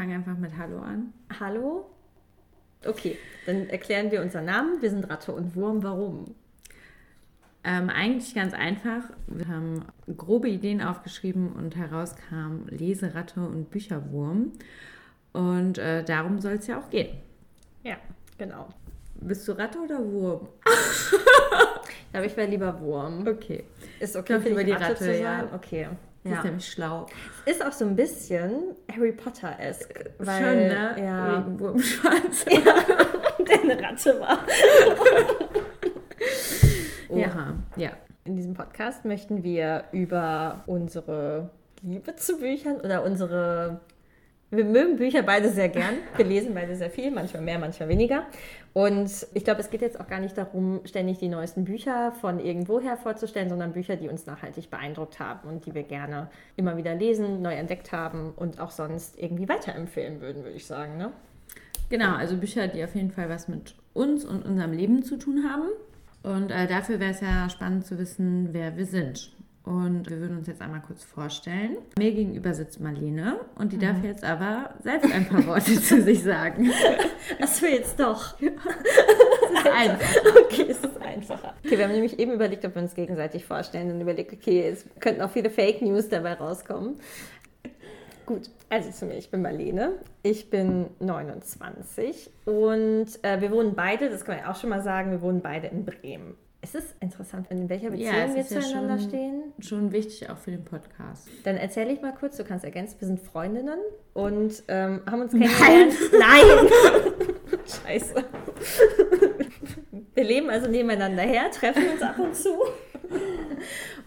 fange einfach mit Hallo an. Hallo? Okay, dann erklären wir unseren Namen. Wir sind Ratte und Wurm. Warum? Ähm, eigentlich ganz einfach. Wir haben grobe Ideen aufgeschrieben und herauskam Leseratte und Bücherwurm. Und äh, darum soll es ja auch gehen. Ja, genau. Bist du Ratte oder Wurm? Aber ich wäre lieber Wurm. Okay. Ist okay, Doch, für lieber die die Ratte, Ratte, zu sein? ja. Okay. Sie ist nämlich schlau. Ist auch so ein bisschen Harry Potter-esque. weil- Schön, ne? Ja. Regenwurmschwanz. der eine Ratte war. Oha. Ja. In diesem Podcast möchten wir über unsere Liebe zu Büchern oder unsere. Wir mögen Bücher beide sehr gern. Wir lesen beide sehr viel, manchmal mehr, manchmal weniger. Und ich glaube, es geht jetzt auch gar nicht darum, ständig die neuesten Bücher von irgendwoher vorzustellen, sondern Bücher, die uns nachhaltig beeindruckt haben und die wir gerne immer wieder lesen, neu entdeckt haben und auch sonst irgendwie weiterempfehlen würden, würde ich sagen. Ne? Genau, also Bücher, die auf jeden Fall was mit uns und unserem Leben zu tun haben. Und äh, dafür wäre es ja spannend zu wissen, wer wir sind. Und wir würden uns jetzt einmal kurz vorstellen. Mir gegenüber sitzt Marlene und die darf jetzt aber selbst ein paar Worte zu sich sagen. Das will jetzt doch. Das ist einfach. Okay, es ist einfacher. Okay, wir haben nämlich eben überlegt, ob wir uns gegenseitig vorstellen und überlegt, okay, es könnten auch viele Fake News dabei rauskommen. Gut, also zu mir, ich bin Marlene, ich bin 29 und äh, wir wohnen beide, das kann man ja auch schon mal sagen, wir wohnen beide in Bremen. Es ist interessant, in welcher Beziehung Ja, wir ja zueinander schon- stehen. Schon wichtig auch für den Podcast. Dann erzähle ich mal kurz, du kannst ergänzen, wir sind Freundinnen und ähm, haben uns kennengelernt. Nein! Scheiße. Wir leben also nebeneinander her, treffen uns ab und zu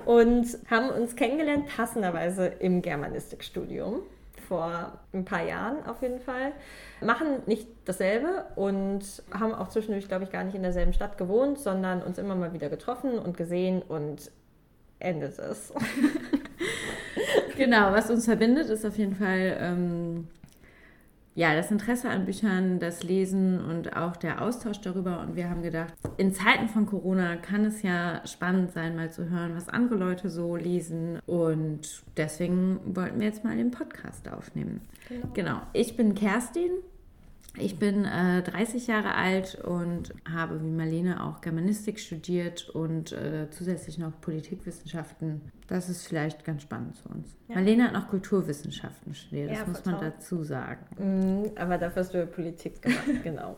und haben uns kennengelernt, passenderweise im Germanistikstudium vor ein paar Jahren auf jeden Fall. Machen nicht dasselbe und haben auch zwischendurch, glaube ich, gar nicht in derselben Stadt gewohnt, sondern uns immer mal wieder getroffen und gesehen und endet es. Genau, was uns verbindet, ist auf jeden Fall ähm, ja, das Interesse an Büchern, das Lesen und auch der Austausch darüber. Und wir haben gedacht, in Zeiten von Corona kann es ja spannend sein, mal zu hören, was andere Leute so lesen. Und deswegen wollten wir jetzt mal den Podcast aufnehmen. Genau. Genau. Ich bin Kerstin. Ich bin äh, 30 Jahre alt und habe wie Marlene auch Germanistik studiert und äh, zusätzlich noch Politikwissenschaften. Das ist vielleicht ganz spannend für uns. Ja. Marlene hat noch Kulturwissenschaften studiert, das Ja, muss man dazu sagen. Mm, Aber dafür hast du Politik gemacht, genau.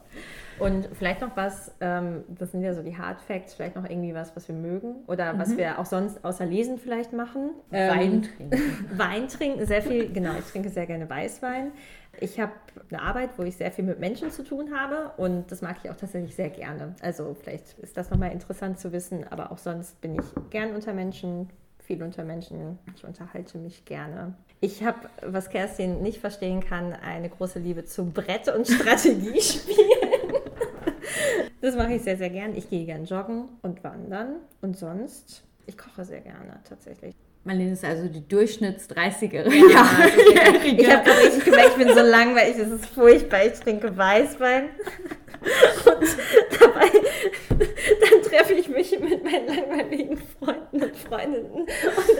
Und vielleicht noch was, ähm, das sind ja so die Hard Facts, vielleicht noch irgendwie was, was wir mögen oder was wir auch sonst außer Lesen vielleicht machen. Ähm, Wein trinken. Wein trinken, sehr viel, genau, ich trinke sehr gerne Weißwein. Ich habe eine Arbeit, wo ich sehr viel mit Menschen zu tun habe und das mag ich auch tatsächlich sehr gerne. Also vielleicht ist das nochmal interessant zu wissen, aber auch sonst bin ich gern unter Menschen, viel unter Menschen. Ich unterhalte mich gerne. Ich habe, was Kerstin nicht verstehen kann, eine große Liebe zu Brett- und Strategiespielen. Das mache ich sehr, sehr gern. Ich gehe gern joggen und wandern und sonst, ich koche sehr gerne tatsächlich. Marlene ist also die Durchschnitts-30er. Ja, ich habe gerade richtig gemerkt, ich bin so langweilig, das ist furchtbar. Ich trinke Weißwein. Und dabei, dann treffe ich mich mit meinen langweiligen Freunden und Freundinnen und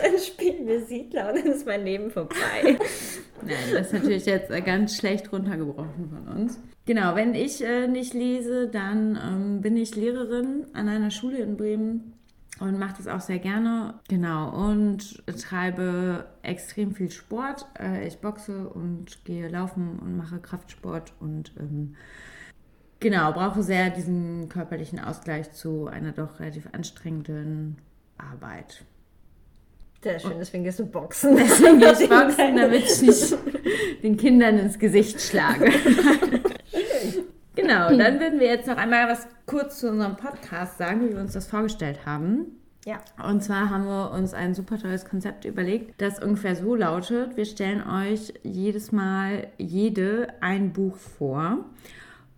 dann spielen wir Siedler und dann ist mein Leben vorbei. Nein, das ist natürlich jetzt äh, ganz schlecht runtergebrochen von uns. Genau, wenn ich äh, nicht lese, dann ähm, bin ich Lehrerin an einer Schule in Bremen und mache das auch sehr gerne. Genau, und treibe extrem viel Sport. Äh, ich boxe und gehe laufen und mache Kraftsport und ähm, genau, brauche sehr diesen körperlichen Ausgleich zu einer doch relativ anstrengenden Arbeit. Sehr schön, deswegen gehst du boxen. Deswegen gehe ich boxen, damit ich nicht den Kindern ins Gesicht schlage. genau, dann würden wir jetzt noch einmal was kurz zu unserem Podcast sagen, wie wir uns das vorgestellt haben. Ja. Und zwar haben wir uns ein super tolles Konzept überlegt, das ungefähr so lautet, wir stellen euch jedes Mal jede ein Buch vor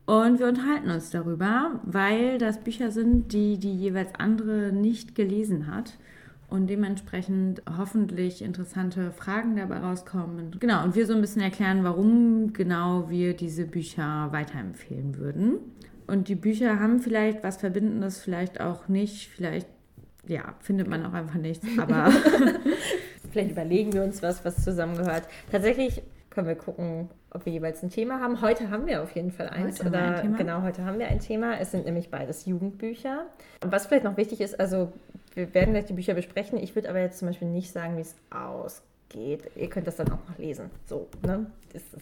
und wir unterhalten uns darüber, weil das Bücher sind, die die jeweils andere nicht gelesen hat und dementsprechend hoffentlich interessante Fragen dabei rauskommen. Genau, und wir so ein bisschen erklären, warum genau wir diese Bücher weiterempfehlen würden. Und die Bücher haben vielleicht was Verbindendes, vielleicht auch nicht, vielleicht ja, findet man auch einfach nichts, aber Vielleicht überlegen wir uns was, was zusammengehört. Tatsächlich können wir gucken, ob wir jeweils ein Thema haben. Heute haben wir auf jeden Fall eins. Heute haben wir oder ein Thema. genau, heute haben wir ein Thema. Es sind nämlich beides Jugendbücher. Und was vielleicht noch wichtig ist, also wir werden gleich die Bücher besprechen. Ich würde aber jetzt zum Beispiel nicht sagen, wie es ausgeht. Ihr könnt das dann auch noch lesen. So, ne? Das ist,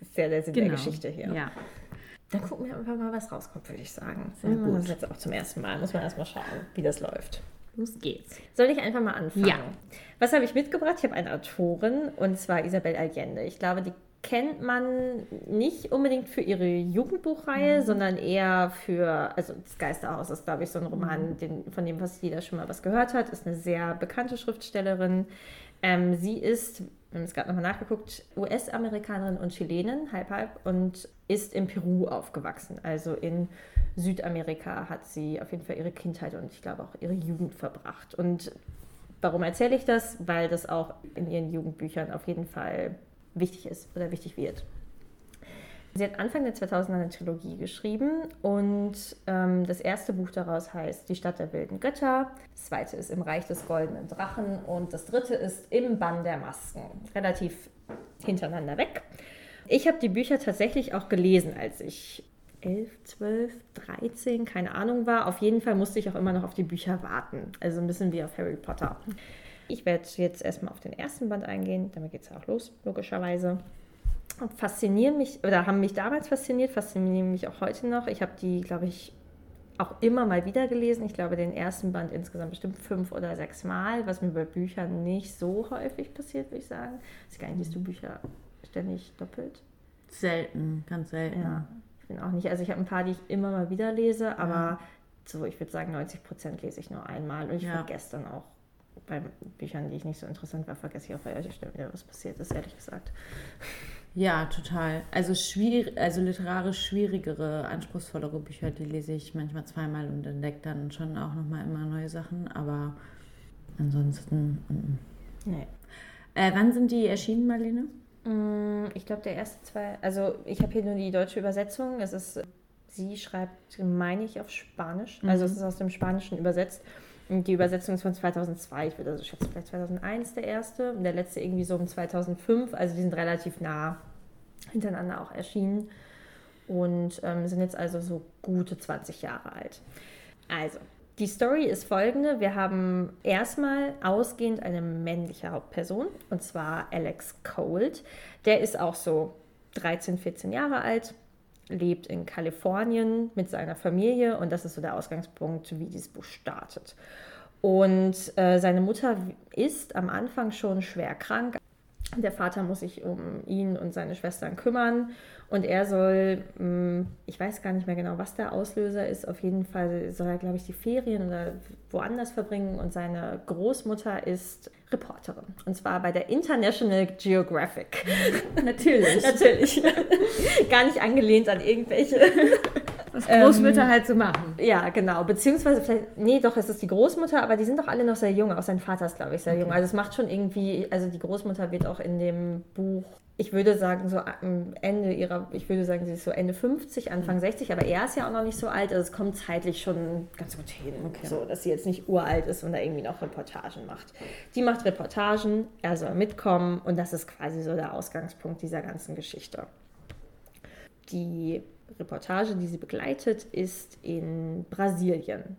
das ist ja der Sinn der Geschichte hier. Genau. Ja. Dann gucken wir einfach mal, was rauskommt, würde ich sagen. Sehr gut. Das jetzt auch zum ersten Mal. Muss man erstmal schauen, wie das läuft. Los geht's. Soll ich einfach mal anfangen? Ja. Was habe ich mitgebracht? Ich habe eine Autorin und zwar Isabel Allende. Ich glaube, die kennt man nicht unbedingt für ihre Jugendbuchreihe, Mhm. sondern eher für, also das Geisterhaus ist, glaube ich, so ein Mhm. Roman, den, von dem fast jeder schon mal was gehört hat. Ist eine sehr bekannte Schriftstellerin. Ähm, sie ist, wir haben es gerade nochmal nachgeguckt, US-Amerikanerin und Chilenin, halb halb, und ist in Peru aufgewachsen. Also in Südamerika hat sie auf jeden Fall ihre Kindheit und ich glaube auch ihre Jugend verbracht. Und warum erzähle ich das? Weil das auch in ihren Jugendbüchern auf jeden Fall wichtig ist oder wichtig wird. Sie hat Anfang der 2000er eine Trilogie geschrieben und ähm, das erste Buch daraus heißt Die Stadt der wilden Götter. Das zweite ist Im Reich des goldenen Drachen und das dritte ist Im Bann der Masken. Relativ hintereinander weg. Ich habe die Bücher tatsächlich auch gelesen, als ich 11, 12, 13, keine Ahnung war. Auf jeden Fall musste ich auch immer noch auf die Bücher warten. Also ein bisschen wie auf Harry Potter. Ich werde jetzt erstmal auf den ersten Band eingehen. Damit geht es ja auch los, logischerweise faszinieren mich oder haben mich damals fasziniert, faszinieren mich auch heute noch. Ich habe die, glaube ich, auch immer mal wieder gelesen. Ich glaube, den ersten Band insgesamt bestimmt fünf oder sechs Mal, was mir bei Büchern nicht so häufig passiert, würde ich sagen. Ich weiß gar nicht, liest du Bücher ständig doppelt? Selten, ganz selten. Ja, ich bin auch nicht. Also ich habe ein paar, die ich immer mal wieder lese, aber so, ich würde sagen, 90 Prozent lese ich nur einmal und ich Ja. vergesse dann auch bei Büchern, die ich nicht so interessant war, vergesse ich auch relativ schnell wieder, was passiert ist, ehrlich gesagt. Ja, total. Also, schwierig, also literarisch schwierigere, anspruchsvollere Bücher, die lese ich manchmal zweimal und entdecke dann schon auch nochmal immer neue Sachen. Aber ansonsten. mm. Nee. Äh, wann sind die erschienen, Marlene? Mm, Ich glaube, der erste zwei, also ich habe hier nur die deutsche Übersetzung. Es ist, sie schreibt, meine ich, auf Spanisch. Also es ist aus dem Spanischen übersetzt. Die Übersetzung ist von 2002. Ich würde also schätzen, vielleicht 2001 der erste. Und der letzte irgendwie so um 2005. Also die sind relativ nah hintereinander auch erschienen. Und ähm, sind jetzt also so gute 20 Jahre alt. Also, die Story ist folgende. Wir haben erstmal ausgehend eine männliche Hauptperson, und zwar Alex Cold. Der ist auch so 13, 14 Jahre alt, lebt in Kalifornien mit seiner Familie und das ist so der Ausgangspunkt, wie dieses Buch startet. Und äh, seine Mutter ist am Anfang schon schwer krank. Der Vater muss sich um ihn und seine Schwestern kümmern und er soll, mh, ich weiß gar nicht mehr genau, was der Auslöser ist, auf jeden Fall soll er, glaube ich, die Ferien oder woanders verbringen und seine Großmutter ist Reporterin und zwar bei der International Geographic. Natürlich. Natürlich. gar nicht angelehnt an irgendwelche Was Großmütter halt so machen. ja, genau. Beziehungsweise vielleicht, nee, doch, es ist die Großmutter, aber die sind doch alle noch sehr jung. Auch sein Vater ist, glaube ich, sehr jung. Also es macht schon irgendwie, also die Großmutter wird auch in dem Buch, ich würde sagen, so am Ende ihrer, ich würde sagen, sie ist so Ende 50, Anfang 60, aber er ist ja auch noch nicht so alt. Also es kommt zeitlich schon ganz gut hin. So, dass sie jetzt nicht uralt ist und da irgendwie noch Reportagen macht. Die macht Reportagen, er soll mitkommen und das ist quasi so der Ausgangspunkt dieser ganzen Geschichte. Die Reportage, die sie begleitet, ist in Brasilien.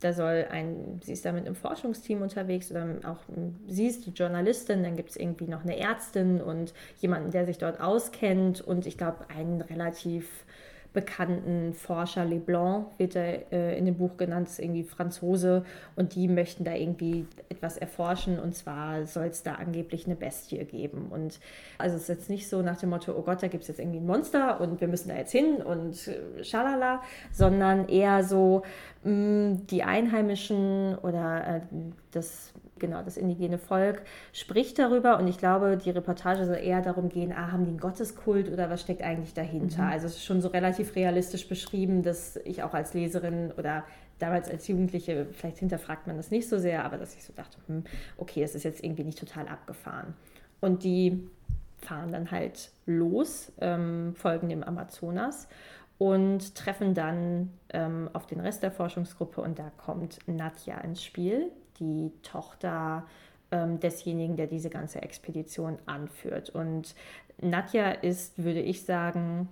Da soll ein, sie ist da mit einem Forschungsteam unterwegs oder auch sie ist die Journalistin, dann gibt es irgendwie noch eine Ärztin und jemanden, der sich dort auskennt und ich glaube einen relativ bekannten Forscher Leblanc wird er äh, in dem Buch genannt, ist irgendwie Franzose und die möchten da irgendwie etwas erforschen und zwar soll es da angeblich eine Bestie geben. Und also es ist jetzt nicht so nach dem Motto, oh Gott, da gibt es jetzt irgendwie ein Monster und wir müssen da jetzt hin und äh, schalala, sondern eher so mh, die Einheimischen oder äh, das genau, das indigene Volk spricht darüber und ich glaube, die Reportage soll eher darum gehen, ah, haben die einen Gotteskult oder was steckt eigentlich dahinter? Also es ist schon so relativ realistisch beschrieben, dass ich auch als Leserin oder damals als Jugendliche, vielleicht hinterfragt man das nicht so sehr, aber dass ich so dachte, hm, okay, es ist jetzt irgendwie nicht total abgefahren. Und die fahren dann halt los, ähm, folgen dem Amazonas und treffen dann ähm, auf den Rest der Forschungsgruppe und da kommt Nadja ins Spiel, die Tochter ähm, desjenigen, der diese ganze Expedition anführt. Und Nadja ist, würde ich sagen,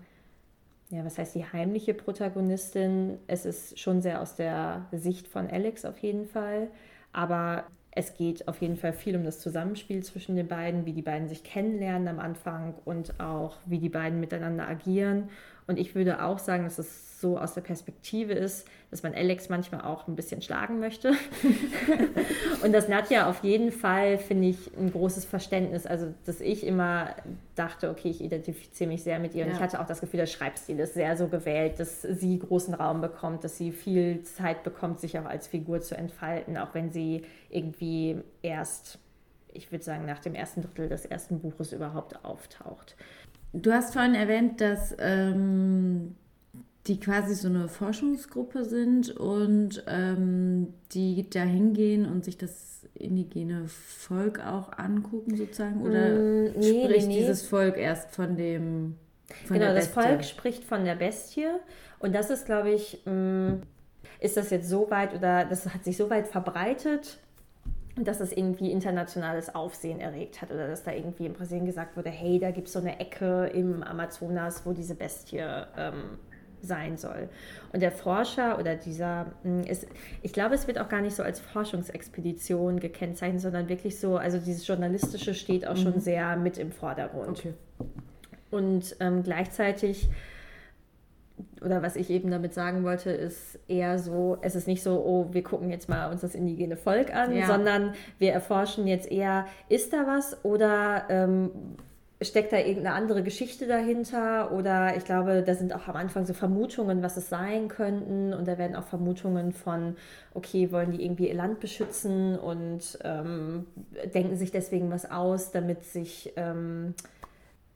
ja, was heißt die heimliche Protagonistin? Es ist schon sehr aus der Sicht von Alex auf jeden Fall. Aber es geht auf jeden Fall viel um das Zusammenspiel zwischen den beiden, wie die beiden sich kennenlernen am Anfang und auch wie die beiden miteinander agieren. Und ich würde auch sagen, dass es so aus der Perspektive ist, dass man Alex manchmal auch ein bisschen schlagen möchte. und dass Nadja auf jeden Fall, finde ich, ein großes Verständnis. Also, dass ich immer dachte, okay, ich identifiziere mich sehr mit ihr. Und ja. ich hatte auch das Gefühl, der Schreibstil ist sehr so gewählt, dass sie großen Raum bekommt, dass sie viel Zeit bekommt, sich auch als Figur zu entfalten, auch wenn sie irgendwie erst ich würde sagen, nach dem ersten Drittel des ersten Buches überhaupt auftaucht. Du hast vorhin erwähnt, dass ähm, die quasi so eine Forschungsgruppe sind und ähm, die da hingehen und sich das indigene Volk auch angucken sozusagen? Oder mm, nee, spricht nee, dieses Volk erst von dem... Von genau, das Volk spricht von der Bestie und das ist, glaube ich, mm, ist das jetzt so weit oder das hat sich so weit verbreitet, dass es irgendwie internationales Aufsehen erregt hat oder dass da irgendwie in Brasilien gesagt wurde, hey, da gibt es so eine Ecke im Amazonas, wo diese Bestie ähm, sein soll. Und der Forscher oder dieser hm, ist, ich glaube, es wird auch gar nicht so als Forschungsexpedition gekennzeichnet, sondern wirklich so, also dieses Journalistische steht auch mhm. schon sehr mit im Vordergrund. Okay. Und ähm, gleichzeitig oder was ich eben damit sagen wollte, ist eher so, es ist nicht so, oh, wir gucken jetzt mal uns das indigene Volk an, ja. sondern wir erforschen jetzt eher, ist da was oder ähm, steckt da irgendeine andere Geschichte dahinter? Oder ich glaube, da sind auch am Anfang so Vermutungen, was es sein könnten. Und da werden auch Vermutungen von, okay, wollen die irgendwie ihr Land beschützen? Und ähm, denken sich deswegen was aus, damit sich ähm,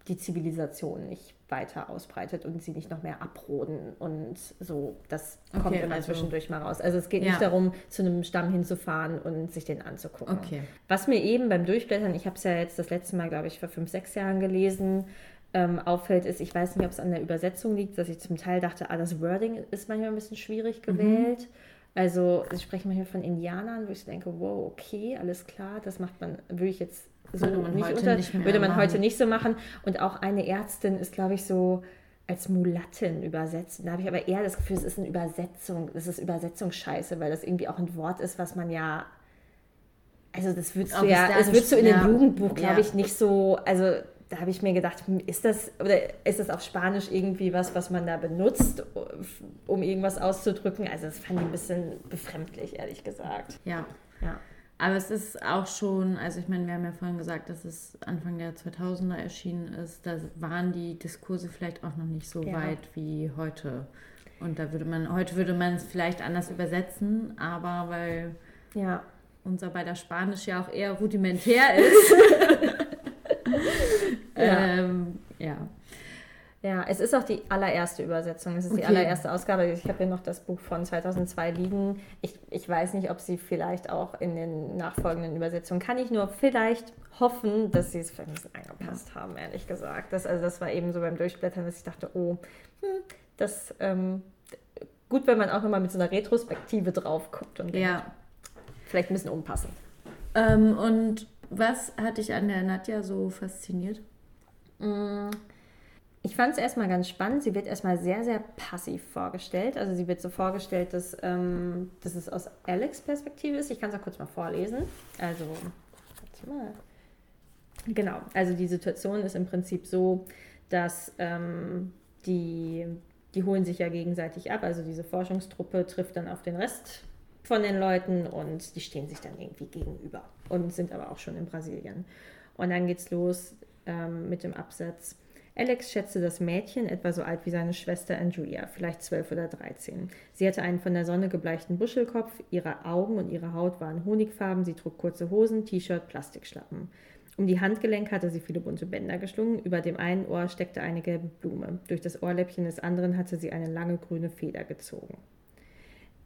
die Zivilisation nicht weiter ausbreitet und sie nicht noch mehr abroden und so. Das kommt okay, immer also, zwischendurch mal raus. Also es geht ja. nicht darum, zu einem Stamm hinzufahren und sich den anzugucken. Okay. Was mir eben beim Durchblättern, ich habe es ja jetzt das letzte Mal, glaube ich, vor fünf, sechs Jahren gelesen, ähm, auffällt, ist, ich weiß nicht, ob es an der Übersetzung liegt, dass ich zum Teil dachte, ah, das Wording ist manchmal ein bisschen schwierig mhm. gewählt. Mhm. Also, sie sprechen manchmal von Indianern, wo ich denke, wow, okay, alles klar, das macht man, würde ich jetzt so würde man, nicht unter, nicht würde man heute nicht so machen. Und auch eine Ärztin ist, glaube ich, so als Mulattin übersetzt. Da habe ich aber eher das Gefühl, es ist eine Übersetzung, das ist Übersetzungsscheiße, weil das irgendwie auch ein Wort ist, was man ja also das würdest du ja, das würdest du in ja. dem Jugendbuch, glaube ja. ich, nicht so, also da habe ich mir gedacht, hm, ist das oder ist das auf Spanisch irgendwie was, was man da benutzt, um irgendwas auszudrücken? Also das fand ich ein bisschen befremdlich, ehrlich gesagt. Ja. Ja. Aber es ist auch schon, also ich meine, wir haben ja vorhin gesagt, dass es Anfang der 2000er erschienen ist. Da waren die Diskurse vielleicht auch noch nicht so ja. weit wie heute. Und da würde man, heute würde man es vielleicht anders übersetzen, aber weil ja. unser beider Spanisch ja auch eher rudimentär ist. ja. Ähm, ja. Ja, es ist auch die allererste Übersetzung. Es ist okay. die allererste Ausgabe. Ich habe hier noch das Buch von 2002 liegen. Ich, ich weiß nicht, ob sie vielleicht auch in den nachfolgenden Übersetzungen, kann ich nur vielleicht hoffen, dass sie es vielleicht ein bisschen angepasst haben, ehrlich gesagt. Das, also das war eben so beim Durchblättern, dass ich dachte, oh, hm, das ähm, gut, wenn man auch nochmal mit so einer Retrospektive drauf guckt und denkt, ja. vielleicht ein bisschen unpassend. Ähm, und was hat dich an der Nadja so fasziniert? Mmh ich fand es erstmal ganz spannend. Sie wird erstmal sehr, sehr passiv vorgestellt. Also sie wird so vorgestellt, dass, ähm, dass es aus Alex Perspektive ist. Ich kann es auch kurz mal vorlesen. Also, mal. Genau, also die Situation ist im Prinzip so, dass ähm, die, die holen sich ja gegenseitig ab. Also diese Forschungstruppe trifft dann auf den Rest von den Leuten und die stehen sich dann irgendwie gegenüber und sind aber auch schon in Brasilien. Und dann geht's los ähm, mit dem Absatz. Alex schätzte das Mädchen etwa so alt wie seine Schwester Andrea, vielleicht zwölf oder dreizehn. Sie hatte einen von der Sonne gebleichten Buschelkopf, ihre Augen und ihre Haut waren honigfarben, sie trug kurze Hosen, T-Shirt, Plastikschlappen. Um die Handgelenke hatte sie viele bunte Bänder geschlungen, über dem einen Ohr steckte eine gelbe Blume, durch das Ohrläppchen des anderen hatte sie eine lange grüne Feder gezogen.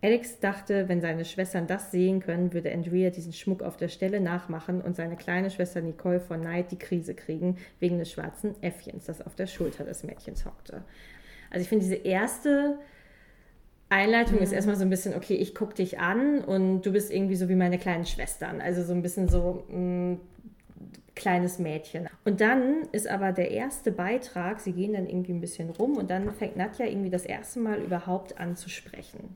Alex dachte, wenn seine Schwestern das sehen können, würde Andrea diesen Schmuck auf der Stelle nachmachen und seine kleine Schwester Nicole vor Neid die Krise kriegen, wegen des schwarzen Äffchens, das auf der Schulter des Mädchens hockte. Also ich finde diese erste Einleitung mhm. ist erstmal so ein bisschen, okay, ich gucke dich an und du bist irgendwie so wie meine kleinen Schwestern. Also so ein bisschen so ein mm, kleines Mädchen. Und dann ist aber der erste Beitrag, sie gehen dann irgendwie ein bisschen rum und dann fängt Nadja irgendwie das erste Mal überhaupt an zu sprechen.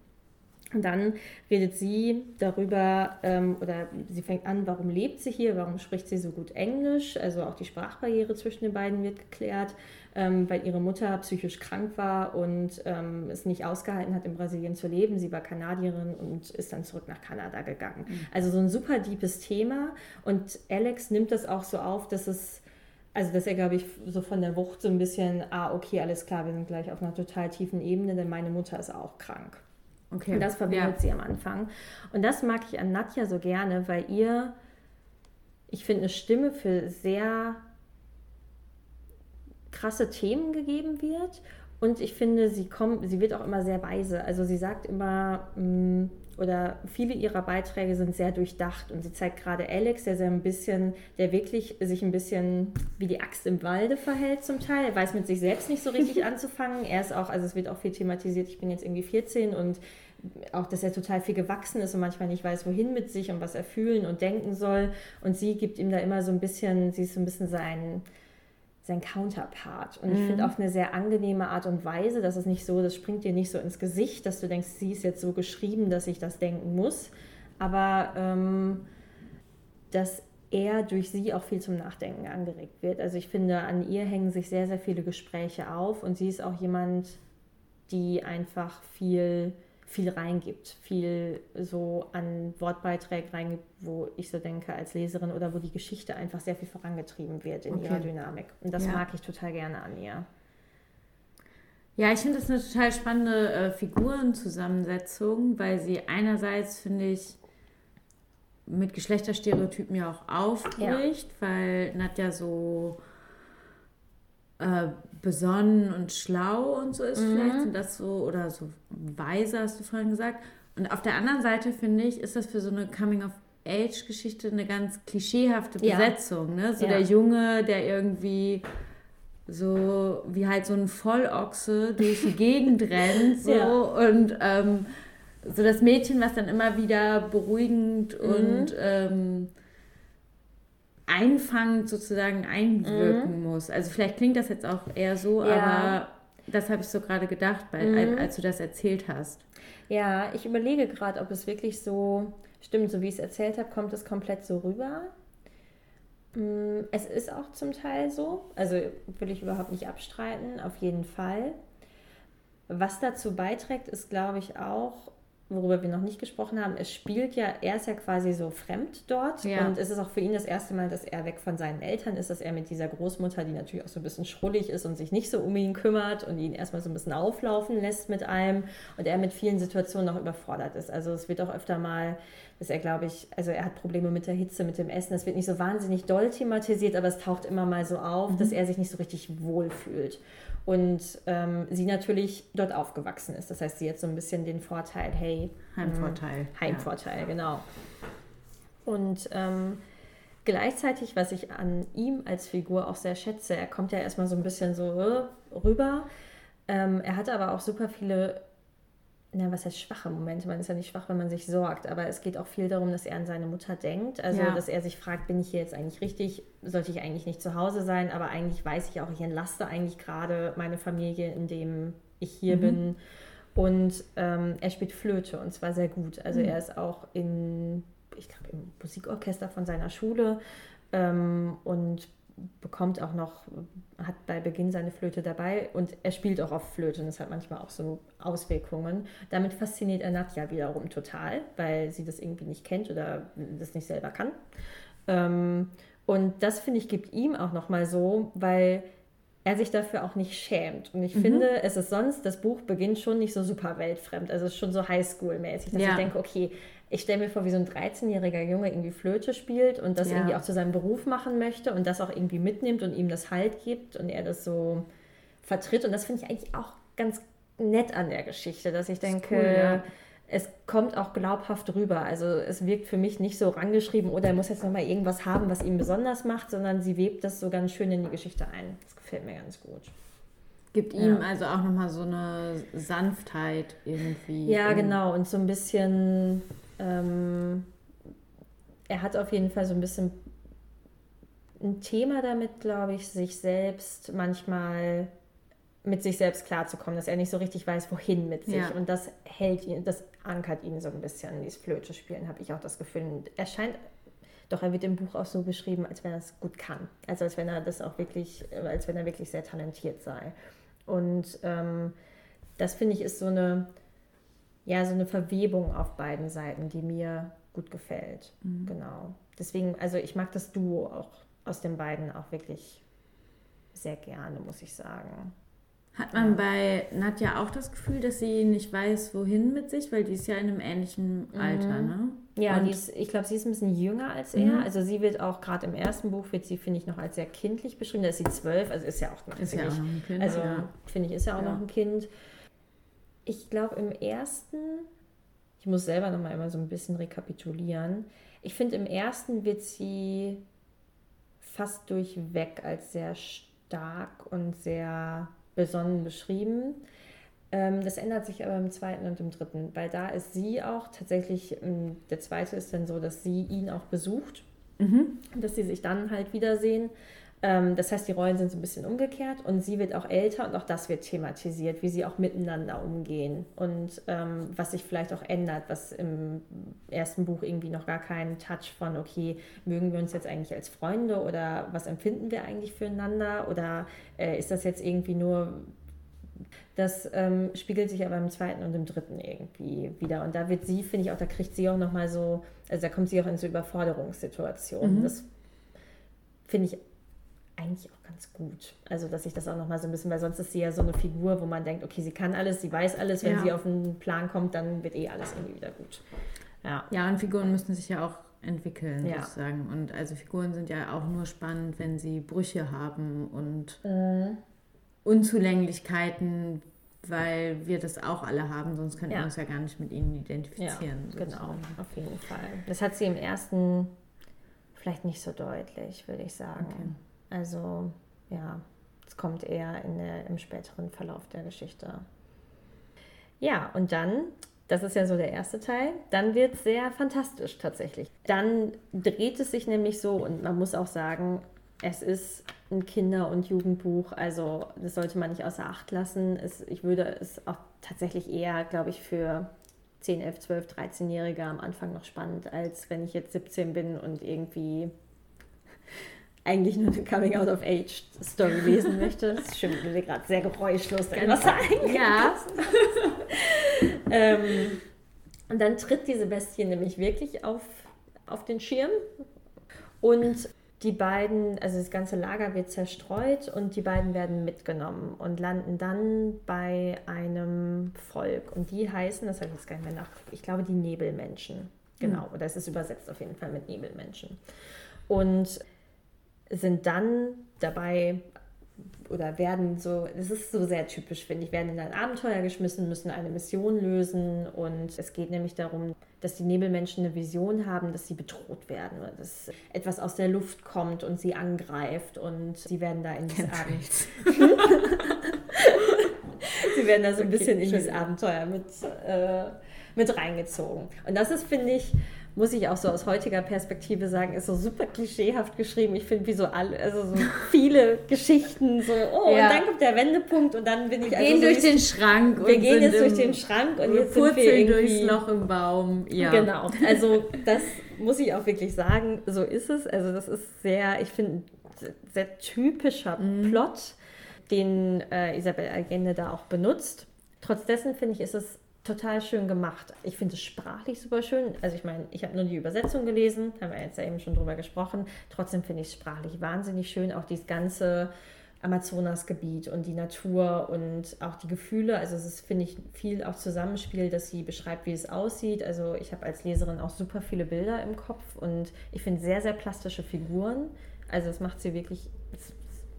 Und dann redet sie darüber, ähm, oder sie fängt an, warum lebt sie hier, warum spricht sie so gut Englisch, also auch die Sprachbarriere zwischen den beiden wird geklärt, ähm, weil ihre Mutter psychisch krank war und ähm, es nicht ausgehalten hat, in Brasilien zu leben. Sie war Kanadierin und ist dann zurück nach Kanada gegangen. Mhm. Also so ein super deepes Thema und Alex nimmt das auch so auf, dass es also dass er, glaube ich, so von der Wucht so ein bisschen, ah, okay, alles klar, wir sind gleich auf einer total tiefen Ebene, denn meine Mutter ist auch krank. Okay. Und das verbindet ja. sie am Anfang. Und das mag ich an Nadja so gerne, weil ihr, ich finde, eine Stimme für sehr krasse Themen gegeben wird. Und ich finde, sie kommt, sie wird auch immer sehr weise. Also sie sagt immer, mh, mm, oder viele ihrer Beiträge sind sehr durchdacht und sie zeigt gerade Alex, der sehr ein bisschen, der wirklich sich ein bisschen wie die Axt im Walde verhält zum Teil. Er weiß mit sich selbst nicht so richtig anzufangen. Er ist auch, also es wird auch viel thematisiert, ich bin jetzt irgendwie 14 und auch, dass er total viel gewachsen ist und manchmal nicht weiß, wohin mit sich und was er fühlen und denken soll. Und sie gibt ihm da immer so ein bisschen, sie ist so ein bisschen sein, sein Counterpart. Und ich finde mhm. auf eine sehr angenehme Art und Weise, dass es nicht so, das springt dir nicht so ins Gesicht, dass du denkst, sie ist jetzt so geschrieben, dass ich das denken muss. Aber ähm, dass er durch sie auch viel zum Nachdenken angeregt wird. Also ich finde, an ihr hängen sich sehr, sehr viele Gespräche auf und sie ist auch jemand, die einfach viel viel reingibt, viel so an Wortbeiträgen reingibt, wo ich so denke als Leserin oder wo die Geschichte einfach sehr viel vorangetrieben wird in okay. ihrer Dynamik. Und das ja. mag ich total gerne an ihr. Ja, ich finde das eine total spannende äh, Figurenzusammensetzung, weil sie einerseits, finde ich, mit Geschlechterstereotypen ja auch aufbricht, ja. weil Nadja so äh, besonnen und schlau und so ist. Mhm. Vielleicht sind das so, oder so weise, hast du vorhin gesagt. Und auf der anderen Seite, finde ich, ist das für so eine Coming-of-Age-Geschichte eine ganz klischeehafte Besetzung. Ja. Ne? So ja. der Junge, der irgendwie so wie halt so ein Vollochse durch die Gegend rennt so, ja. und ähm, so das Mädchen, was dann immer wieder beruhigend mhm. und ähm, einfangend sozusagen einwirken mhm. muss. Also vielleicht klingt das jetzt auch eher so, ja. aber das habe ich so gerade gedacht, bei, mhm. als du das erzählt hast. Ja, ich überlege gerade, ob es wirklich so stimmt, so wie ich es erzählt habe, kommt es komplett so rüber. Mm, es ist auch zum Teil so, also will ich überhaupt nicht abstreiten, auf jeden Fall. Was dazu beiträgt, ist, glaube ich, auch, worüber wir noch nicht gesprochen haben, es spielt ja, er ist ja quasi so fremd dort ja. und es ist auch für ihn das erste Mal, dass er weg von seinen Eltern ist, dass er mit dieser Großmutter, die natürlich auch so ein bisschen schrullig ist und sich nicht so um ihn kümmert und ihn erstmal so ein bisschen auflaufen lässt mit allem und er mit vielen Situationen noch überfordert ist. Also es wird auch öfter mal, dass er, glaube ich, also er hat Probleme mit der Hitze, mit dem Essen. Es wird nicht so wahnsinnig doll thematisiert, aber es taucht immer mal so auf, mhm. dass er sich nicht so richtig wohl fühlt und ähm, sie natürlich dort aufgewachsen ist. Das heißt, sie hat so ein bisschen den Vorteil, hey. Heimvorteil. Äh, Heimvorteil, ja. genau. Und ähm, gleichzeitig, was ich an ihm als Figur auch sehr schätze, er kommt ja erstmal so ein bisschen so äh, rüber. Ähm, er hatte aber auch super viele na, was heißt schwache Momente? Man ist ja nicht schwach, wenn man sich sorgt, aber es geht auch viel darum, dass er an seine Mutter denkt. Also, ja. dass er sich fragt, bin ich hier jetzt eigentlich richtig? Sollte ich eigentlich nicht zu Hause sein? Aber eigentlich weiß ich auch, ich entlaste eigentlich gerade meine Familie, indem ich hier mhm. bin. Und ähm, er spielt Flöte und zwar sehr gut. Also, mhm. er ist auch in, ich glaube, im Musikorchester von seiner Schule ähm, und bekommt auch noch, hat bei Beginn seine Flöte dabei und er spielt auch auf Flöte und das hat manchmal auch so Auswirkungen. Damit fasziniert er Nadja wiederum total, weil sie das irgendwie nicht kennt oder das nicht selber kann. Ähm, und das finde ich gibt ihm auch nochmal so, weil er sich dafür auch nicht schämt. Und ich mhm. finde, es ist sonst, das Buch beginnt schon nicht so super weltfremd. Also es ist schon so Highschool-mäßig, dass ja. ich denke, okay, ich stelle mir vor, wie so ein 13-jähriger Junge irgendwie Flöte spielt und das ja. irgendwie auch zu seinem Beruf machen möchte und das auch irgendwie mitnimmt und ihm das Halt gibt und er das so vertritt. Und das finde ich eigentlich auch ganz nett an der Geschichte, dass ich denke, cool, ja. es kommt auch glaubhaft rüber. Also es wirkt für mich nicht so rangeschrieben oder er muss jetzt nochmal irgendwas haben, was ihn besonders macht, sondern sie webt das so ganz schön in die Geschichte ein. Das gefällt mir ganz gut. Gibt ihm ja. also auch nochmal so eine Sanftheit irgendwie. Ja, genau. Und so ein bisschen, ähm, er hat auf jeden Fall so ein bisschen ein Thema damit, glaube ich, sich selbst manchmal mit sich selbst klarzukommen, dass er nicht so richtig weiß, wohin mit sich. Ja. Und das hält ihn, das ankert ihn so ein bisschen, dieses Flöte spielen, habe ich auch das Gefühl. Und er scheint, doch er wird im Buch auch so beschrieben, als wenn er es gut kann. Also als wenn er das auch wirklich, als wenn er wirklich sehr talentiert sei. Und ähm, das finde ich ist so eine, ja, so eine Verwebung auf beiden Seiten, die mir gut gefällt. Mhm. Genau. Deswegen, also ich mag das Duo auch aus den beiden auch wirklich sehr gerne, muss ich sagen. Hat man ja. bei Nadja auch das Gefühl, dass sie nicht weiß, wohin mit sich, weil die ist ja in einem ähnlichen mhm. Alter, ne? Ja, ist, ich glaube, sie ist ein bisschen jünger als er. Mhm. Also sie wird auch gerade im ersten Buch wird sie, finde ich, noch als sehr kindlich beschrieben. Da ist sie zwölf, also ist ja auch noch ist ja auch noch ein Kind. Also ja. finde ich, ist ja auch ja. noch ein Kind. Ich glaube, im ersten, ich muss selber noch mal immer so ein bisschen rekapitulieren. Ich finde, im ersten wird sie fast durchweg als sehr stark und sehr besonnen beschrieben. Ähm, das ändert sich aber im zweiten und im dritten, weil da ist sie auch tatsächlich, ähm, der zweite ist dann so, dass sie ihn auch besucht, mhm. dass sie sich dann halt wiedersehen. Ähm, das heißt, die Rollen sind so ein bisschen umgekehrt und sie wird auch älter und auch das wird thematisiert, wie sie auch miteinander umgehen und ähm, was sich vielleicht auch ändert, was im ersten Buch irgendwie noch gar keinen Touch von, okay, mögen wir uns jetzt eigentlich als Freunde oder was empfinden wir eigentlich füreinander oder äh, ist das jetzt irgendwie nur das ähm, spiegelt sich aber im zweiten und im dritten irgendwie wieder. Und da wird sie, finde ich auch, da kriegt sie auch nochmal so, also da kommt sie auch in so Überforderungssituationen. Mhm. Das finde ich eigentlich auch ganz gut. Also, dass ich das auch nochmal so ein bisschen, weil sonst ist sie ja so eine Figur, wo man denkt, okay, sie kann alles, sie weiß alles, wenn ja. sie auf den Plan kommt, dann wird eh alles irgendwie wieder gut. Ja, ja und Figuren müssen sich ja auch entwickeln, ja. sozusagen. Und also Figuren sind ja auch nur spannend, wenn sie Brüche haben und äh. Unzulänglichkeiten, weil wir das auch alle haben, sonst könnten ja. wir uns ja gar nicht mit ihnen identifizieren. Ja, genau, auf jeden Fall. Das hat sie im ersten vielleicht nicht so deutlich, würde ich sagen. Okay. Also ja, es kommt eher in der, im späteren Verlauf der Geschichte. Ja, und dann, das ist ja so der erste Teil, dann wird es sehr fantastisch tatsächlich. Dann dreht es sich nämlich so, und man muss auch sagen, es ist ein Kinder- und Jugendbuch, also das sollte man nicht außer Acht lassen. Es, ich würde es auch tatsächlich eher, glaube ich, für 10, 11, 12, 13-Jährige am Anfang noch spannend, als wenn ich jetzt 17 bin und irgendwie eigentlich nur eine Coming-out-of-Age-Story lesen möchte. Das stimmt mir gerade sehr geräuschlos was sagen. Ja. ähm, und dann tritt diese Bestie nämlich wirklich auf, auf den Schirm und die beiden, also das ganze Lager wird zerstreut und die beiden werden mitgenommen und landen dann bei einem Volk. Und die heißen, das habe ich jetzt gar nicht mehr nach, ich glaube die Nebelmenschen. Genau, mhm. oder es ist übersetzt auf jeden Fall mit Nebelmenschen. Und sind dann dabei oder werden so, das ist so sehr typisch, finde ich, werden in ein Abenteuer geschmissen, müssen eine Mission lösen und es geht nämlich darum, dass die Nebelmenschen eine Vision haben, dass sie bedroht werden oder dass etwas aus der Luft kommt und sie angreift und sie werden da in dieses Abenteuer. sie werden da so ein okay, bisschen in dieses Abenteuer mit, äh, mit reingezogen. Und das ist, finde ich, muss ich auch so aus heutiger Perspektive sagen, ist so super klischeehaft geschrieben. Ich finde, wie so alle, also so viele Geschichten, so, oh, ja. und dann kommt der Wendepunkt und dann bin ich. Wir also gehen so durch den Schrank. Wir gehen jetzt durch den Schrank und jetzt sind wir irgendwie, durchs Loch im Baum. Ja. Genau. Also, das muss ich auch wirklich sagen, so ist es. Also, das ist sehr, ich finde, sehr typischer mhm. Plot, den äh, Isabel Allende da auch benutzt. Trotz dessen finde ich, ist es total schön gemacht. Ich finde es sprachlich super schön. Also ich meine, ich habe nur die Übersetzung gelesen, haben wir jetzt ja eben schon drüber gesprochen. Trotzdem finde ich es sprachlich wahnsinnig schön. Auch dieses ganze Amazonasgebiet und die Natur und auch die Gefühle. Also es ist, finde ich, viel auch Zusammenspiel, dass sie beschreibt, wie es aussieht. Also ich habe als Leserin auch super viele Bilder im Kopf und ich finde sehr, sehr plastische Figuren. Also es macht sie wirklich,